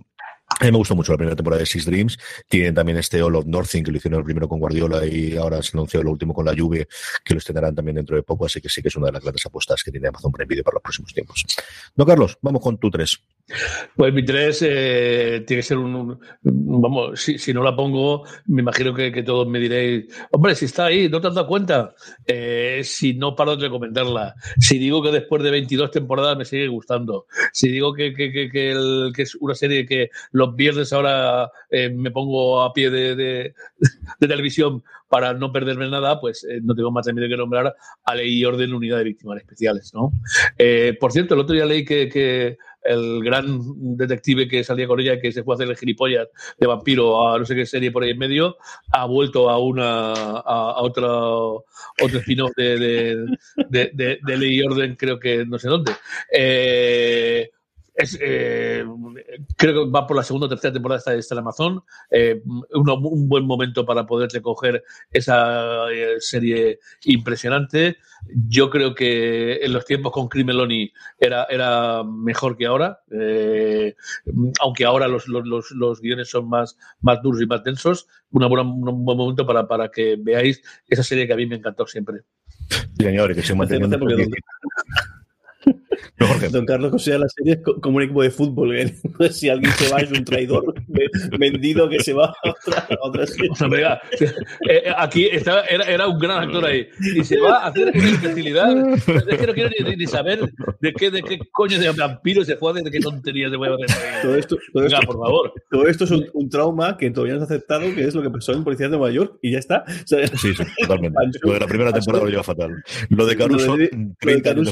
a mí me gustó mucho la primera temporada de Six Dreams. Tienen también este All of Nothing, que lo hicieron el primero con Guardiola y ahora se anunció lo último con la Juve, que lo estrenarán también dentro de poco. Así que sí que es una de las grandes apuestas que tiene Amazon Prime Video para los próximos tiempos. No, Carlos, vamos con tu tres. Pues mi tres eh, tiene que ser un. vamos, si, no la pongo, me imagino que, todos me diréis, hombre, si está ahí, ¿no te has dado cuenta? Eh, si no paro de recomendarla. Si digo que después de 22 temporadas me sigue gustando. Si digo que, que, que, que es una serie que los viernes ahora eh, me pongo a pie de, televisión para no perderme nada, pues eh, no tengo más remedio que nombrar a Ley y Orden Unidad de Víctimas Especiales. ¿no? Eh, por cierto, el otro día leí que, el gran detective que salía con ella, que se fue a hacer el gilipollas de vampiro a no sé qué serie por ahí en medio, ha vuelto a una a, otro, otro spin-off de, de, Ley y Orden, creo que no sé dónde. Eh, es, eh, creo que va por la segunda o tercera temporada esta, esta en Amazon. Eh, un buen momento para poder recoger esa eh, serie impresionante. Yo creo que en los tiempos con Crimeloni era, era mejor que ahora, aunque ahora los, los, los, guiones son más, más duros y más densos. Una buena, un buen momento para, para que veáis esa serie que a mí me encantó siempre. señor, que mantiene. Don Carlos considera la serie como un equipo de fútbol. ¿eh? si alguien se va es un traidor vendido que se va a otra, serie. Eh, eh, aquí era, era, un gran actor ahí. Y se va a hacer una imbecilidad. Es que no quiero ni, saber de qué, de qué coño de vampiro se fue, de qué tonterías se hacer. Todo esto, todo esto, por favor. Todo esto es un, trauma que todavía no has aceptado, que es lo que pasó en Policía de Nueva York y ya está. sí, sí, totalmente. Lo de la primera temporada lo lleva fatal. Lo de Caruso, 30 años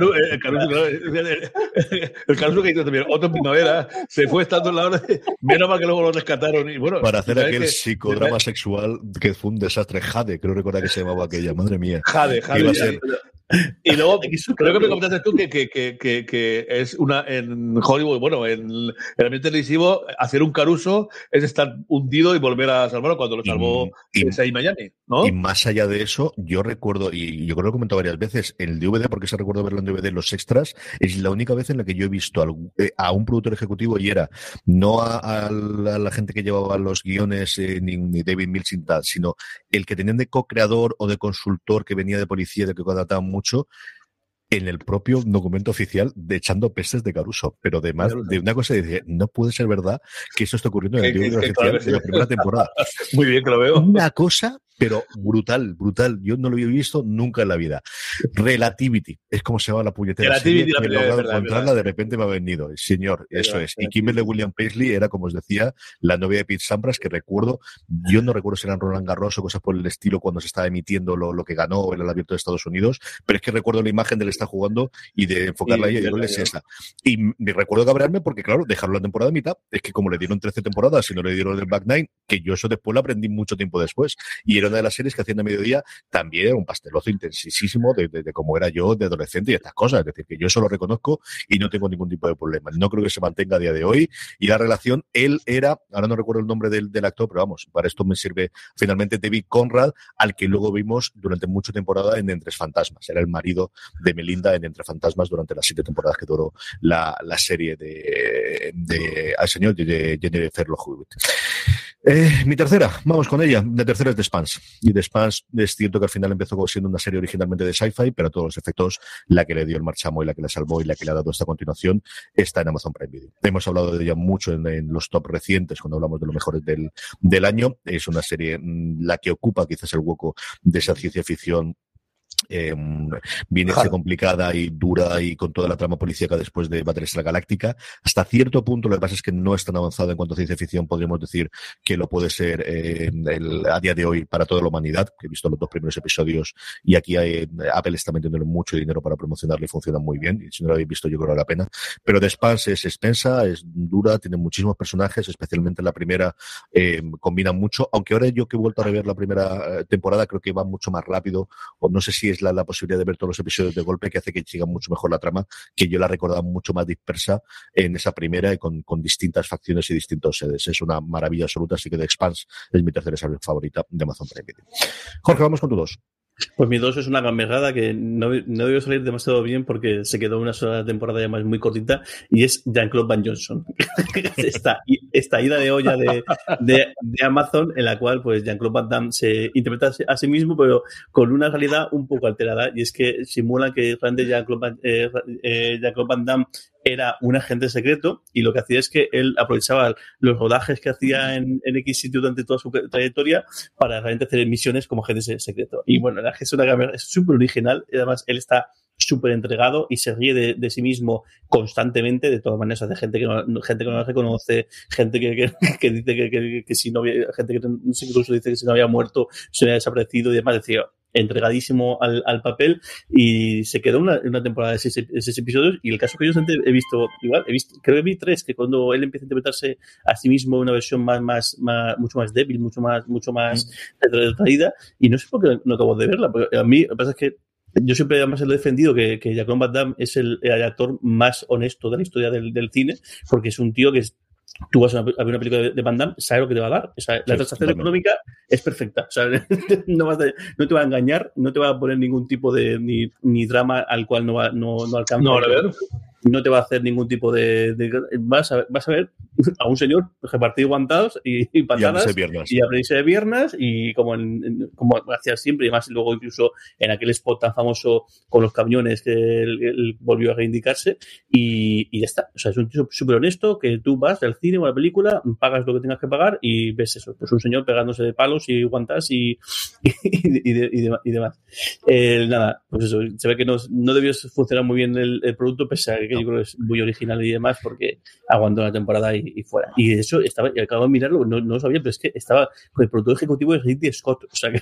después. el Caruso que hizo también, otro primavera, se fue estando en la hora, menos mal que luego lo rescataron. Y bueno, Para hacer aquel psicodrama sexual que fue un desastre, Jade, creo recordar que se llamaba aquella, madre mía. Jade, Jade. Y luego, creo que me comentaste tú que, que, que, que, es una en Hollywood, bueno, en el ambiente televisivo, hacer un caruso es estar hundido y volver a salvarlo cuando lo salvó y, Miami, ¿no? Y más allá de eso, yo recuerdo, y yo creo que lo he comentado varias veces, el DVD, porque se recuerdo verlo en DVD, los extras, es la única vez en la que yo he visto eh, a un productor ejecutivo y era no a, la, gente que llevaba los guiones, eh, ni, David Mills, sino el que tenían de co-creador o de consultor que venía de policía, de que contrataban mucho en el propio documento oficial de echando pestes de Caruso. Pero además de una cosa dice, no puede ser verdad que eso esté ocurriendo en el libro de la primera temporada. Muy bien que lo veo. Una cosa pero brutal, brutal. Yo no lo había visto nunca en la vida. Relativity, es como se llama la puñetera. Relativity, serie, la he logrado verdad, encontrarla, verdad. de repente me ha venido. Señor, eso es. Y Kimberly William Paisley era, como os decía, la novia de Pete Sampras, que recuerdo, yo no recuerdo si eran Roland Garros o cosas por el estilo cuando se estaba emitiendo lo, lo que ganó en el abierto de Estados Unidos, pero es que recuerdo la imagen de él está jugando y de enfocarla Y ahí y digo, verla es yo. esa. Y me recuerdo cabrearme porque, claro, dejaron la temporada a mitad. Es que como le dieron 13 temporadas y no le dieron el back nine, que yo eso después lo aprendí mucho tiempo después. Y era de las series que hacían a mediodía, también era un pastelozo intensísimo de, de, cómo era yo de adolescente y estas cosas. Es decir, que yo eso lo reconozco y no tengo ningún tipo de problema. No creo que se mantenga a día de hoy. Y la relación, él era, ahora no recuerdo el nombre del, del actor, pero vamos, para esto me sirve finalmente David Conrad, al que luego vimos durante mucha temporada en Entre Fantasmas. Era el marido de Melinda en Entre Fantasmas durante las siete temporadas que duró la, la serie de, de al señor de, de Jennifer Hewitt. Eh, mi tercera, vamos con ella. La tercera es The Spans. Y The Spans es cierto que al final empezó siendo una serie originalmente de sci-fi, pero a todos los efectos, la que le dio el marchamo y la que la salvó y la que le ha dado esta continuación está en Amazon Prime Video. Hemos hablado de ella mucho en, en los top recientes, cuando hablamos de los mejores del, del año. Es una serie mm, la que ocupa quizás el hueco de esa ciencia ficción eh, Claro. complicada y dura y con toda la trama policíaca después de Battlestar Galáctica. Hasta cierto punto, lo que pasa es que no es tan avanzado en cuanto a ciencia ficción, podríamos decir que lo puede ser eh, el- a día de hoy para toda la humanidad, he visto los dos primeros episodios y aquí hay, Apple está metiéndole mucho dinero para promocionarlo y funciona muy bien. Y si no lo habéis visto, yo creo que vale la pena. Pero The Spans es extensa, es dura, tiene muchísimos personajes, especialmente en la primera, eh, combina mucho, aunque ahora yo que he vuelto a rever la primera eh, temporada, creo que va mucho más rápido, o no sé si es la, la posibilidad de ver todos los episodios de golpe que hace que siga mucho mejor la trama, que yo la recordaba mucho más dispersa en esa primera y con, con distintas facciones y distintos sedes. Es una maravilla absoluta, así que The Expanse es mi tercera serie favorita de Amazon Prime. Jorge, vamos con tu dos. Pues mi 2 es una gamberrada que no, no debió salir demasiado bien porque se quedó una sola temporada además muy cortita y es Jean-Claude Van Johnson. esta, esta ida de olla de, de, Amazon en la cual pues Jean-Claude Van Damme se interpreta a sí mismo pero con una realidad un poco alterada y es que simula que realmente Jean-Claude Van, eh, eh, Jean-Claude Van Damme era un agente secreto y lo que hacía es que él aprovechaba los rodajes que hacía en, en X sitio durante toda su trayectoria para realmente hacer misiones como agente se- secreto. Y bueno, la es una cámara es súper original y además él está súper entregado y se ríe de, de sí mismo constantemente, de todas maneras, de gente que no, gente que no la reconoce, gente que, que, que dice que, que, que, si no había, gente que incluso dice que si no había muerto se había desaparecido y demás, decía, entregadísimo al, al, papel y se quedó una, una temporada de seis, seis, episodios y el caso que yo he visto igual, he visto, creo que vi tres, que cuando él empieza a interpretarse a sí mismo una versión más, más, más mucho más débil, mucho más, mucho más mm. retraída y no sé por qué no acabo de verla, porque a mí lo que pasa es que yo siempre además he defendido que, que Jacques Van Damme es el, el, actor más honesto de la historia del, del cine, porque es un tío que es, tú vas a ver una película de, Van Damme, sabe lo que te va a dar. O sea, la sí, transacción económica es perfecta. O sea, no, vas a, no, te va a engañar, no te va a poner ningún tipo de ni, ni drama al cual no, va, no, no alcanza. No, a ver. No te va a hacer ningún tipo de. de vas, a, vas a ver a un señor repartir guantados y, y patadas y abrirse de piernas y como, en, en, como hacía siempre, y además luego incluso en aquel spot tan famoso con los camiones que él, él volvió a reivindicarse y, y, ya está. O sea, es un tío súper honesto que tú vas al cine o a la película, pagas lo que tengas que pagar y ves eso. Pues un señor pegándose de palos y guantas y, y, de, de, y demás. Eh, nada, pues eso, se ve que no, no debió funcionar muy bien el, el producto, pese a que yo creo que es muy original y demás, porque aguantó la temporada y, y fuera. Y de hecho, estaba, y acabo de mirarlo, no, no, lo sabía, pero es que estaba con el productor ejecutivo de Ridley Scott. O sea, que.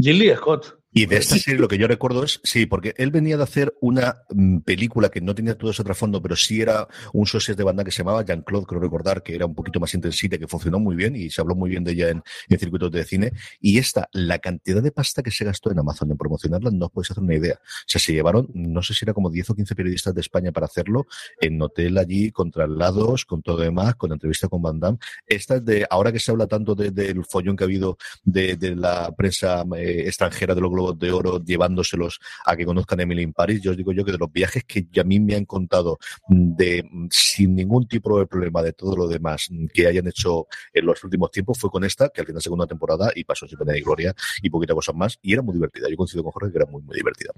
Que, que Scott. Y de esta serie lo que yo recuerdo es, sí, porque él venía de hacer una mm, película que no tenía todo ese trasfondo, pero sí era un socio de banda que se llamaba Jean-Claude, creo recordar, que era un poquito más intensita, que funcionó muy bien y se habló muy bien de ella en, en, circuitos de cine. Y esta, la cantidad de pasta que se gastó en Amazon en promocionarla, no os podéis hacer una idea. O sea, se llevaron, no sé si era como 10 o 15 periodistas de España para hacerlo, en hotel allí, con traslados, con todo demás, con entrevista con Van Damme. Esta es de, ahora que se habla tanto del de, de follón que ha habido de, de la prensa eh, extranjera de los de oro, llevándoselos a que conozcan Emily in Paris, yo os digo yo que de los viajes que a mí me han contado de sin ningún tipo de problema de todo lo demás que hayan hecho en los últimos tiempos fue con esta, que al final segunda temporada y pasó sin pena y gloria y poquita cosas más y era muy divertida. Yo coincido con Jorge que era muy, muy divertida.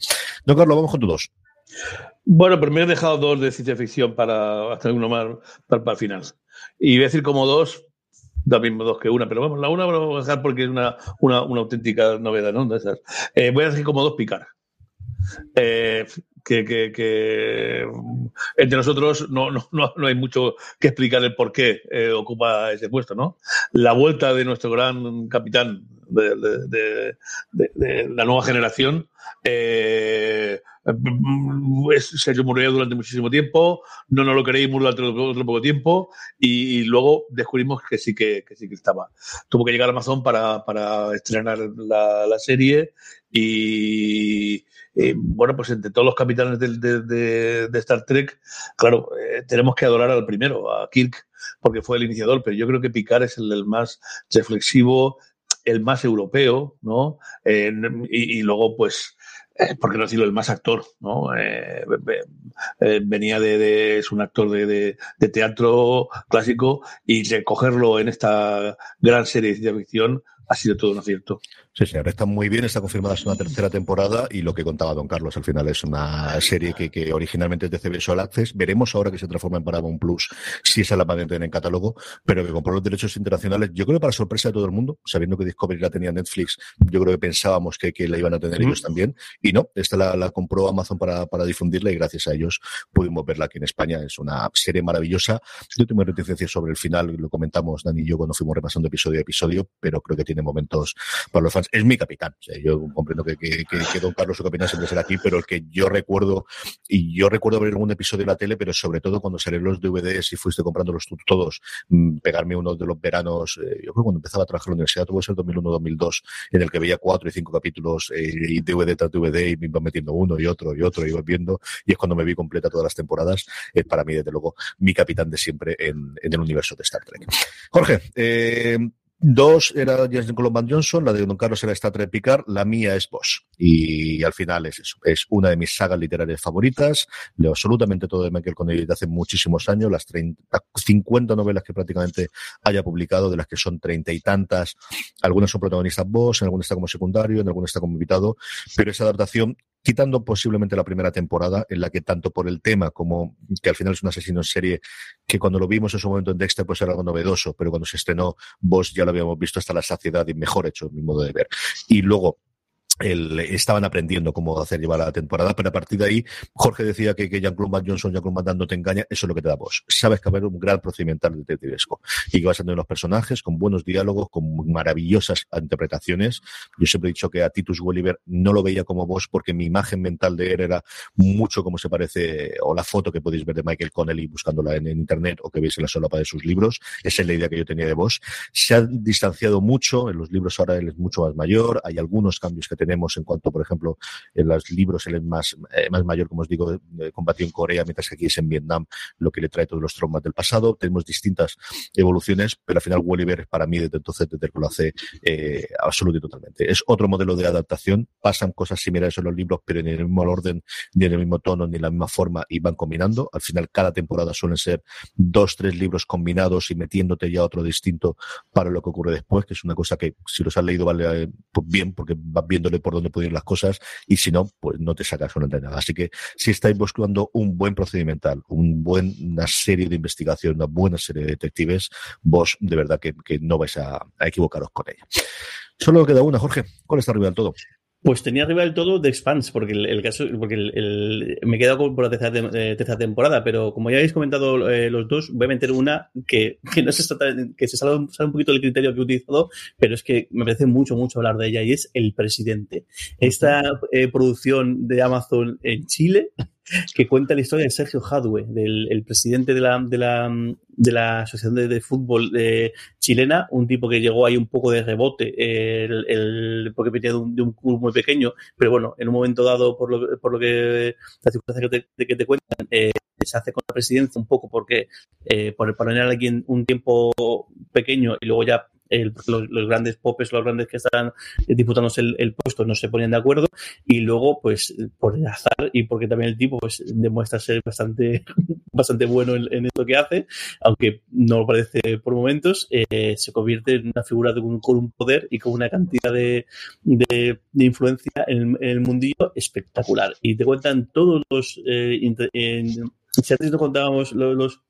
Don Carlos, vamos con tu dos. Bueno, pero me he dejado dos de ciencia ficción para hacer uno más para el final. Y voy a decir como dos, también dos que una, pero vamos, la una vamos a dejar porque es una, una, auténtica novedad, ¿no? De esas. Eh, voy a decir como dos picar. Eh, que, entre nosotros no, no, no, hay mucho que explicar el por qué eh, ocupa ese puesto, ¿no? La vuelta de nuestro gran capitán de, de, de, la nueva generación Sergio murió durante muchísimo tiempo, no nos lo creímos durante otro, poco tiempo y, luego descubrimos que sí que, que, sí que estaba. Tuvo que llegar a Amazon para, para estrenar la, la serie y, bueno, pues entre todos los capitanes de, de, de Star Trek, claro, eh, tenemos que adorar al primero, a Kirk, porque fue el iniciador, pero yo creo que Picard es el, el más reflexivo, el más europeo, ¿no? Eh, y, y, luego, pues, eh, por qué no decirlo, el más actor, ¿no? Eh, eh, venía de, de, es un actor de, de, de, teatro clásico y recogerlo en esta gran serie de ciencia ficción ha sido todo un acierto. Sí, sí, ahora está muy bien, está confirmada es una tercera temporada y lo que contaba Don Carlos al final es una serie que, que originalmente es de CBS All Access. Veremos ahora que se transforma en Paramount Plus si esa la van a tener en catálogo, pero que compró los derechos internacionales, yo creo que para sorpresa de todo el mundo, sabiendo que Discovery la tenía Netflix, yo creo que pensábamos que, que la iban a tener mm. ellos también y no, esta la, la compró Amazon para, para, difundirla y gracias a ellos pudimos verla aquí en España. Es una serie maravillosa. Yo tengo reticencias sobre el final, lo comentamos Dani y yo cuando fuimos repasando episodio a episodio, pero creo que tiene momentos para los fans. Es mi capitán. Yo comprendo que, que, Don Carlos su capitán siempre será aquí, pero el que yo recuerdo, y yo recuerdo ver algún episodio de la tele, pero sobre todo cuando salieron los DVDs y fuiste comprándolos tú todos, mmm, pegarme uno de los veranos, eh, yo creo que cuando empezaba a trabajar en la universidad, tuvo que ser 2001-2002, en el que veía cuatro y cinco capítulos eh, y DVD tras DVD y me iba metiendo uno y otro y otro, y iba viendo, y es cuando me vi completa todas las temporadas, es para mí, desde luego, mi capitán de siempre en, en el universo de Star Trek. Jorge, eh, Dos era James Colomban Johnson, la de Don Carlos era Star Trek Picard, la mía es Boss. Y al final es eso, es una de mis sagas literarias favoritas. Leo absolutamente todo de Michael Connelly desde hace muchísimos años, las 30, 50 novelas que prácticamente haya publicado, de las que son treinta y tantas. Algunas son protagonistas Boss, en algunas está como secundario, en algunas está como invitado, pero esa adaptación quitando posiblemente la primera temporada, en la que tanto por el tema como que al final es un asesino en serie, que cuando lo vimos en su momento en Dexter pues era algo novedoso, pero cuando se estrenó Vos ya lo habíamos visto hasta la saciedad y mejor hecho, mi modo de ver. Y luego el, estaban aprendiendo cómo hacer llevar la temporada, pero a partir de ahí, Jorge decía que, que Jean-Claude Van Johnson, Jean-Claude Van no te engaña, eso es lo que te da voz. Sabes que va a haber un gran procedimental detectivesco y que vas a tener unos personajes con buenos diálogos, con maravillosas interpretaciones. Yo siempre he dicho que a Titus Welliver no lo veía como vos porque mi imagen mental de él era mucho como se parece, o la foto que podéis ver de Michael Connelly buscándola en, en internet o que veis en la solapa de sus libros. Esa es la idea que yo tenía de vos. Se ha distanciado mucho, en los libros ahora él es mucho más mayor, hay algunos cambios que tenemos en cuanto, por ejemplo, en los libros él es más, eh, más mayor, como os digo, eh, combatió en Corea, mientras que aquí es en Vietnam, lo que le trae todos los traumas del pasado. Tenemos distintas evoluciones, pero al final Welliver, para mí, desde entonces, desde que lo hace eh, absoluto y totalmente. Es otro modelo de adaptación, pasan cosas similares en los libros, pero en el mismo orden, ni en el mismo tono, ni en la misma forma, y van combinando. Al final, cada temporada suelen ser dos, tres libros combinados y metiéndote ya otro distinto para lo que ocurre después, que es una cosa que si los has leído vale pues bien, porque vas por dónde ir las cosas y si no, pues no te sacas una nada. Así que si estáis buscando un buen procedimental, un buen, una serie de investigación, una buena serie de detectives, vos de verdad que, que no vais a, a equivocaros con ella. Solo queda una, Jorge. ¿Cuál está arriba del todo? Pues tenía arriba del todo The Expanse, porque el, caso, porque el, el, me he quedado por la tercera, eh, tercera, temporada, pero como ya habéis comentado eh, los dos, voy a meter una que, que no se que se sale, un poquito del criterio que he utilizado, pero es que me parece mucho, mucho hablar de ella y es El Presidente. Esta eh, producción de Amazon en Chile, que cuenta la historia de Sergio Hadwe, del el presidente de la, de la, de la Asociación de, Fútbol de, chilena, un tipo que llegó ahí un poco de rebote, el, el, porque venía de un, de un, club muy pequeño, pero bueno, en un momento dado, por lo, por lo que las circunstancias que te, que te cuentan, eh, se hace con la presidencia un poco porque eh, por poner a alguien un tiempo pequeño y luego ya los, grandes popes, los grandes que están disputándose el, puesto no se ponían de acuerdo y luego pues por el azar y porque también el tipo pues demuestra ser bastante bastante bueno en, esto que hace, aunque no lo parece por momentos, eh, se convierte en una figura con un poder y con una cantidad de, de, influencia en, el mundillo espectacular. Y te cuentan todos los... Eh, si antes no contábamos los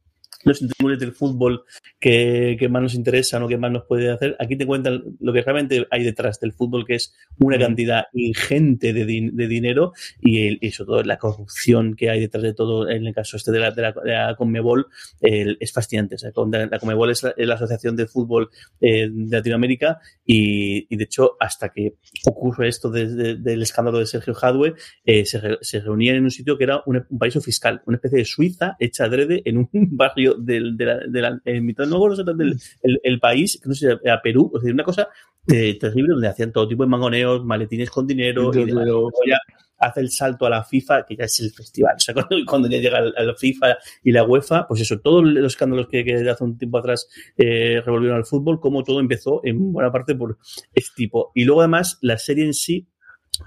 los intríngulis del fútbol que, que, más nos interesan o que más nos puede hacer. Aquí te cuentan lo que realmente hay detrás del fútbol, que es una cantidad ingente de, de dinero y, el, y, sobre todo la corrupción que hay detrás de todo, en el caso este de la, de la, de la Conmebol, el, es fascinante. O sea, la Conmebol es la, la Asociación de Fútbol eh, de Latinoamérica y, y, de hecho, hasta que ocurre esto de, del escándalo de Sergio Hadwe, eh, se, se, reunían en un sitio que era un, un paraíso fiscal, una especie de Suiza hecha adrede en un barrio del, de la, de la mitad, no del el, el país, que no sé, a Perú, o sea, una cosa eh, terrible donde hacían todo tipo de mangoneos, maletines con dinero, y luego ya hace el salto a la FIFA, que ya es el festival. O sea, cuando, cuando ya llega a la FIFA y la UEFA, pues eso, todos los escándalos que, que hace un tiempo atrás eh, revolvieron al fútbol, como todo empezó en buena parte por este tipo. Y luego además la serie en sí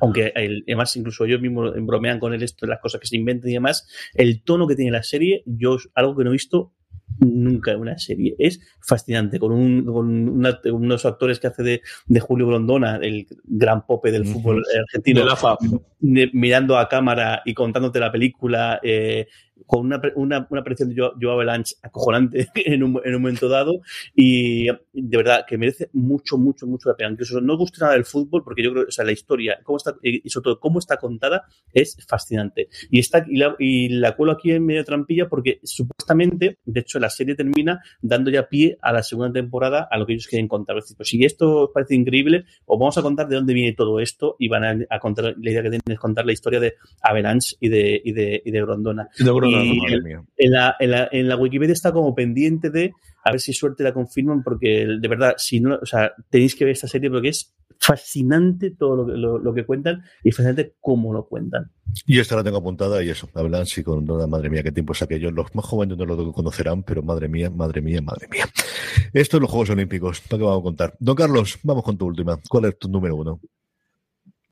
aunque el, además incluso ellos mismos bromean con él esto, las cosas que se inventan y demás, el tono que tiene la serie, yo algo que no he visto nunca en una serie. Es fascinante, con, un, con una, unos actores que hace de, de, Julio Grondona, el gran pope del fútbol argentino, de la mirando a cámara y contándote la película, eh, con una, una, una aparición de Joe, Joe Avalanche acojonante en un, en un, momento dado y de verdad que merece mucho, mucho, mucho la pena. Incluso no gusta nada del fútbol porque yo creo o sea, la historia cómo está, y sobre todo cómo está contada es fascinante. Y, está, y, la, y la cuelo aquí en medio trampilla porque supuestamente, de hecho, la serie termina dando ya pie a la segunda temporada a lo que ellos quieren contar. Es decir, pues si esto os parece increíble, os vamos a contar de dónde viene todo esto y van a, a contar, la idea que tienen es contar la historia de Avalanche y de, y de, y de Grondona. Y en, la, en, la, en la Wikipedia está como pendiente de a ver si suerte la confirman, porque de verdad, si no, o sea, tenéis que ver esta serie porque es fascinante todo lo, lo, lo, que cuentan y fascinante cómo lo cuentan. Y esta la tengo apuntada y eso, hablan sí con toda madre mía, qué tiempo es aquello. Los más jóvenes no lo conocerán, pero madre mía, madre mía, madre mía. Esto es los Juegos Olímpicos, ¿para qué vamos a contar? Don Carlos, vamos con tu última. ¿Cuál es tu número uno?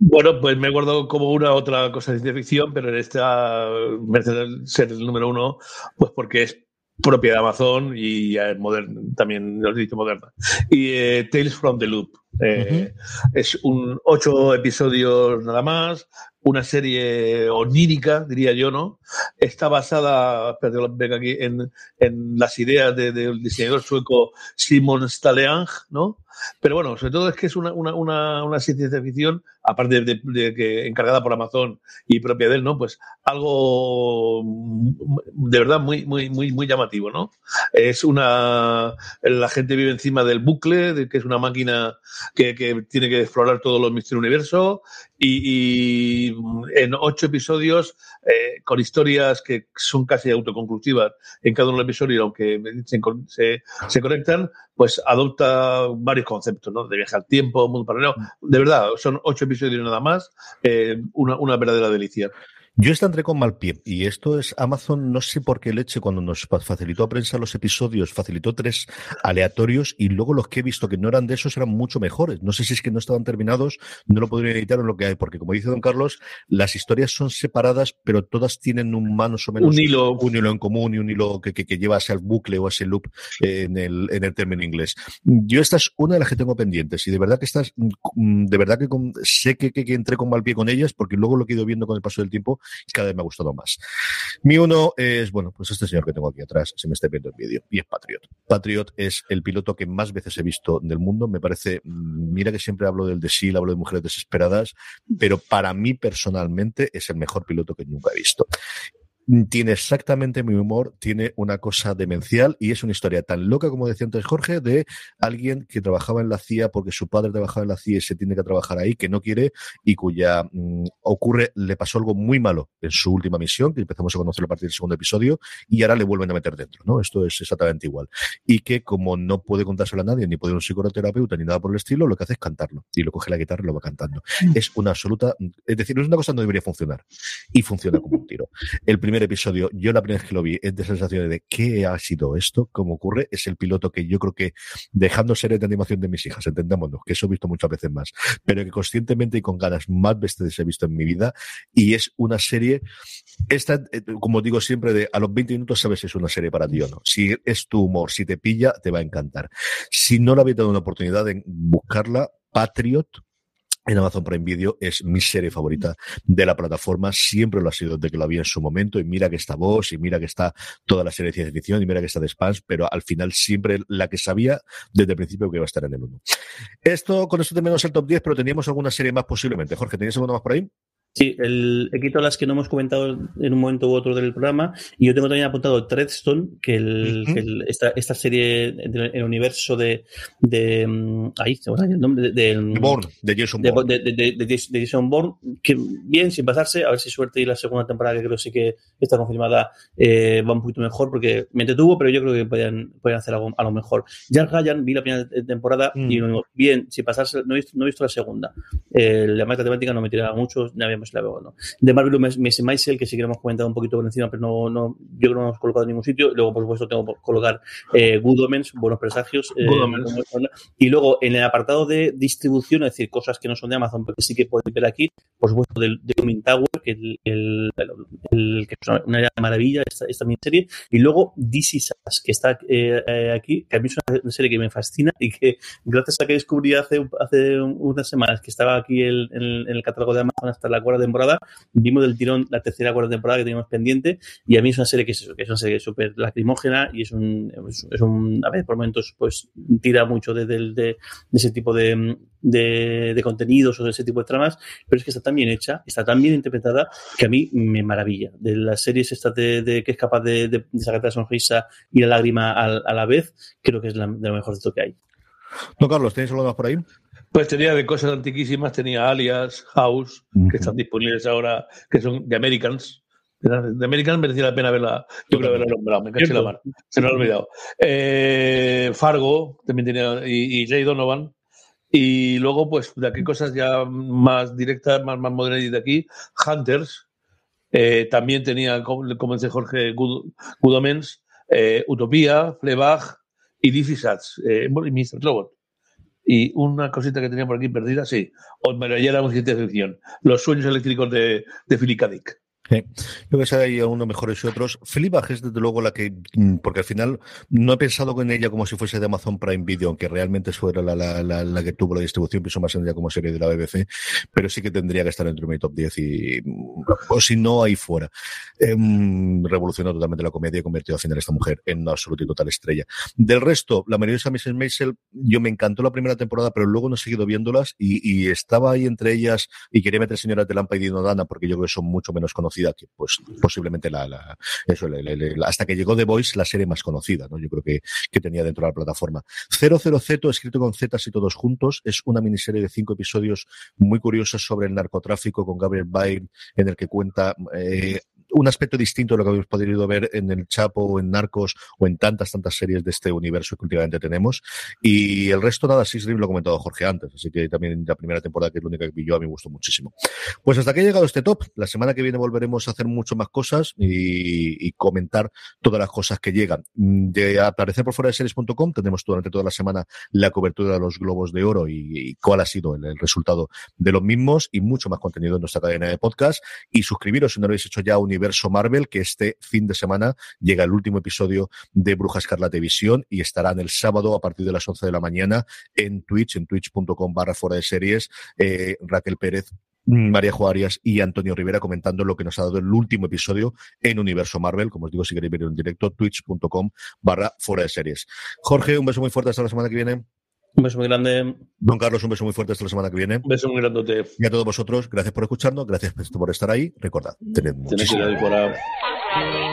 Bueno, pues me acuerdo como una otra cosa de ciencia ficción, pero en esta merece ser el número uno, pues porque es propia de Amazon y moderna, también lo he dicho moderna. Y eh, Tales from the Loop. Eh, uh -huh. Es un ocho episodios nada más, una serie onírica, diría yo, ¿no? Está basada, perdón, venga aquí, en, en las ideas del de, de diseñador sueco Simon Staleang, ¿no? Pero bueno, sobre todo es que es una, una, una, una ciencia ficción, aparte de, de, que encargada por Amazon y propia de él, ¿no? Pues algo de verdad muy, muy, muy, muy llamativo, ¿no? Es una. La gente vive encima del bucle, de que es una máquina que, que tiene que explorar todos los misterios del universo y, y, en ocho episodios eh, con historias que son casi autoconclusivas en cada uno de los episodios, aunque se, se, se conectan, pues adopta varios conceptos, ¿no? De viaje al tiempo, mundo paralelo. De verdad, son ocho episodios nada más, eh, una, una verdadera delicia. Yo esta entré con mal pie y esto es Amazon, no sé por qué leche, cuando nos facilitó a prensa los episodios, facilitó tres aleatorios y luego los que he visto que no eran de esos eran mucho mejores. No sé si es que no estaban terminados, no lo podrían editar en lo que hay, porque como dice don Carlos, las historias son separadas, pero todas tienen un más o menos un hilo, un hilo en común y un hilo que, que, que lleva hacia el bucle o ese loop eh, en, el, en el término inglés. Yo esta es una de las que tengo pendientes y de verdad que estas, de verdad que con, sé que, que, que entré con mal pie con ellas, porque luego lo que he ido viendo con el paso del tiempo cada vez me ha gustado más. Mi uno es, bueno, pues este señor que tengo aquí atrás, se me está viendo el vídeo, y es Patriot. Patriot es el piloto que más veces he visto del mundo. Me parece, mira que siempre hablo del de SEAL, hablo de mujeres desesperadas, pero para mí personalmente es el mejor piloto que nunca he visto tiene exactamente mi humor, tiene una cosa demencial y es una historia tan loca como decía antes Jorge, de alguien que trabajaba en la CIA porque su padre trabajaba en la CIA y se tiene que trabajar ahí, que no quiere y cuya mmm, ocurre, le pasó algo muy malo en su última misión, que empezamos a conocerlo a partir del segundo episodio, y ahora le vuelven a meter dentro, ¿no? Esto es exactamente igual. Y que como no puede contárselo a nadie, ni puede un psicoterapeuta, ni nada por el estilo, lo que hace es cantarlo. Y lo coge la guitarra y lo va cantando. Es una absoluta, es decir, es una cosa que no debería funcionar. Y funciona como un tiro. El primer episodio, yo la primera vez que lo vi, es de sensación de qué ha sido esto, cómo ocurre, es el piloto que yo creo que, dejando series de animación de mis hijas, entendámonos, que eso he visto muchas veces más, pero que conscientemente y con ganas más veces he visto en mi vida, y es una serie, esta, como digo siempre, de a los 20 minutos sabes si es una serie para ti o no. Si es tu humor, si te pilla, te va a encantar. Si no la habéis dado una oportunidad de buscarla, Patriot, en Amazon Prime Video es mi serie favorita de la plataforma, siempre lo ha sido desde que lo vi en su momento, y mira que está Voz, y mira que está toda la serie de ciencia ficción, y mira que está The Spans, pero al final siempre la que sabía desde el principio que iba a estar en el 1. Esto, con esto terminamos el top 10, pero teníamos alguna serie más posiblemente. Jorge, ¿tenías alguna más por ahí? Sí, el, he quitado las que no hemos comentado en un momento u otro del programa y yo tengo también apuntado Treadstone, que, el, que el, esta, esta serie el universo de, de mm, ahí el nombre de, de, Bourne, de Jason Bourne. De, de, Jason Bourne, que bien, sin pasarse, a ver si suerte y la segunda temporada, que creo sí que está confirmada, eh, va un poquito mejor porque me entretuvo, pero yo creo que podían, podían hacer algo a lo mejor. Jack Ryan, vi la primera temporada mm. y bien, sin pasarse, no he visto, no he visto la segunda. Eh, la matemática no me tiraba mucho, no la veo, ¿no? De Marvel Miss Maisel, que sí que hemos comentado un poquito por encima, pero no, no, yo creo que no hemos colocado en ningún sitio. Luego, por supuesto, tengo que colocar eh, Good Omens, Buenos Presagios. Eh, y luego, en el apartado de distribución, es decir, cosas que no son de Amazon, pero que sí que podéis ver aquí, por supuesto, del, de Coming Tower, que, el, el, el, que es una maravilla, esta, esta miniserie. Y luego, DC Sass, que está eh, eh, aquí, que a mí es una serie que me fascina y que, gracias a que descubrí hace, hace unas semanas que estaba aquí el, en, el catálogo de Amazon hasta la cuarta temporada, vimos del tirón la tercera cuarta temporada que teníamos pendiente y a mí es una serie que es eso, que es una serie súper lacrimógena y es un, es un, a ver, por momentos pues tira mucho de, de, de, ese tipo de, de, de, contenidos o de ese tipo de tramas, pero es que está tan bien hecha, está tan bien interpretada que a mí me maravilla. De las series estas de, de que es capaz de, de, sacar la sonrisa y la lágrima a, a, la vez, creo que es la, de lo mejor de esto que hay. No, Carlos, ¿tienes algo más por ahí? Pues tenía de cosas antiquísimas, tenía Alias, House, uh -huh. que están disponibles ahora, que son de Americans. De Americans merecía la pena verla. Yo creo haberla nombrado, me caché la mano. Se me ha olvidado. Eh, Fargo, también tenía, y, y, Jay Donovan. Y luego, pues, de aquí cosas ya más directas, más, más modernas de aquí, Hunters. Eh, también tenía, como dice Jorge, Good, Good Omens, eh, Utopía, Fleabag y DC Sats, eh, y Mr. Robot. Y una cosita que tenía por aquí perdida, sí. O me era una ciencia ficción. Los sueños eléctricos de, de Philip. Dick. Sí. Yo que hay unos mejores y otros. Fleabag es desde luego la que, porque al final no he pensado en ella como si fuese de Amazon Prime Video, aunque realmente eso era la, la, la, la que tuvo la distribución, pienso más en ella como serie de la BBC, pero sí que tendría que estar entre mi top 10 y, o si no, ahí fuera. Eh, revolucionó totalmente la comedia y convirtió al final esta mujer en una absoluta y total estrella. Del resto, la mayoría de Mrs. Maisel, yo me encantó la primera temporada, pero luego no he seguido viéndolas y, y estaba ahí entre ellas y quería meter Señora de Lampa y Dino Dana porque yo creo que son mucho menos conocidas que pues posiblemente la, la eso hasta que llegó The Voice la serie más conocida no yo creo que, que tenía dentro de la plataforma. 00Z escrito con Z y todos juntos es una miniserie de cinco episodios muy curiosos sobre el narcotráfico con Gabriel Byrne en el que cuenta eh, un aspecto distinto de lo que habéis podido ver en El Chapo o en Narcos o en tantas, tantas series de este universo que últimamente tenemos. Y el resto, nada, sí, lo ha comentado Jorge antes, así que también la primera temporada, que es la única que vi yo, a mí me gustó muchísimo. Pues hasta aquí ha llegado este top. La semana que viene volveremos a hacer mucho más cosas y, y comentar todas las cosas que llegan. De aparecer por fuera de series.com tenemos durante toda la semana la cobertura de los Globos de Oro y, y cuál ha sido el, el, resultado de los mismos y mucho más contenido en nuestra cadena de podcast. Y suscribiros si no lo habéis hecho ya a Universo universo Marvel, que este fin de semana llega el último episodio de Bruja Escarlata Visión y estarán el sábado a partir de las 11 de la mañana en Twitch, en twitch.com barra fuera de series, eh, Raquel Pérez María Juárez y Antonio Rivera comentando lo que nos ha dado el último episodio en Universo Marvel. Como os digo, si queréis ver en directo, twitch.com barra fuera de series. Jorge, un beso muy fuerte hasta la semana que viene. Un beso muy grande. Don Carlos, un beso muy fuerte hasta la semana que viene. Un beso muy grandote. Y a todos vosotros, gracias por escucharnos, gracias por estar ahí. Recordad, tened muchísimo. Tenéis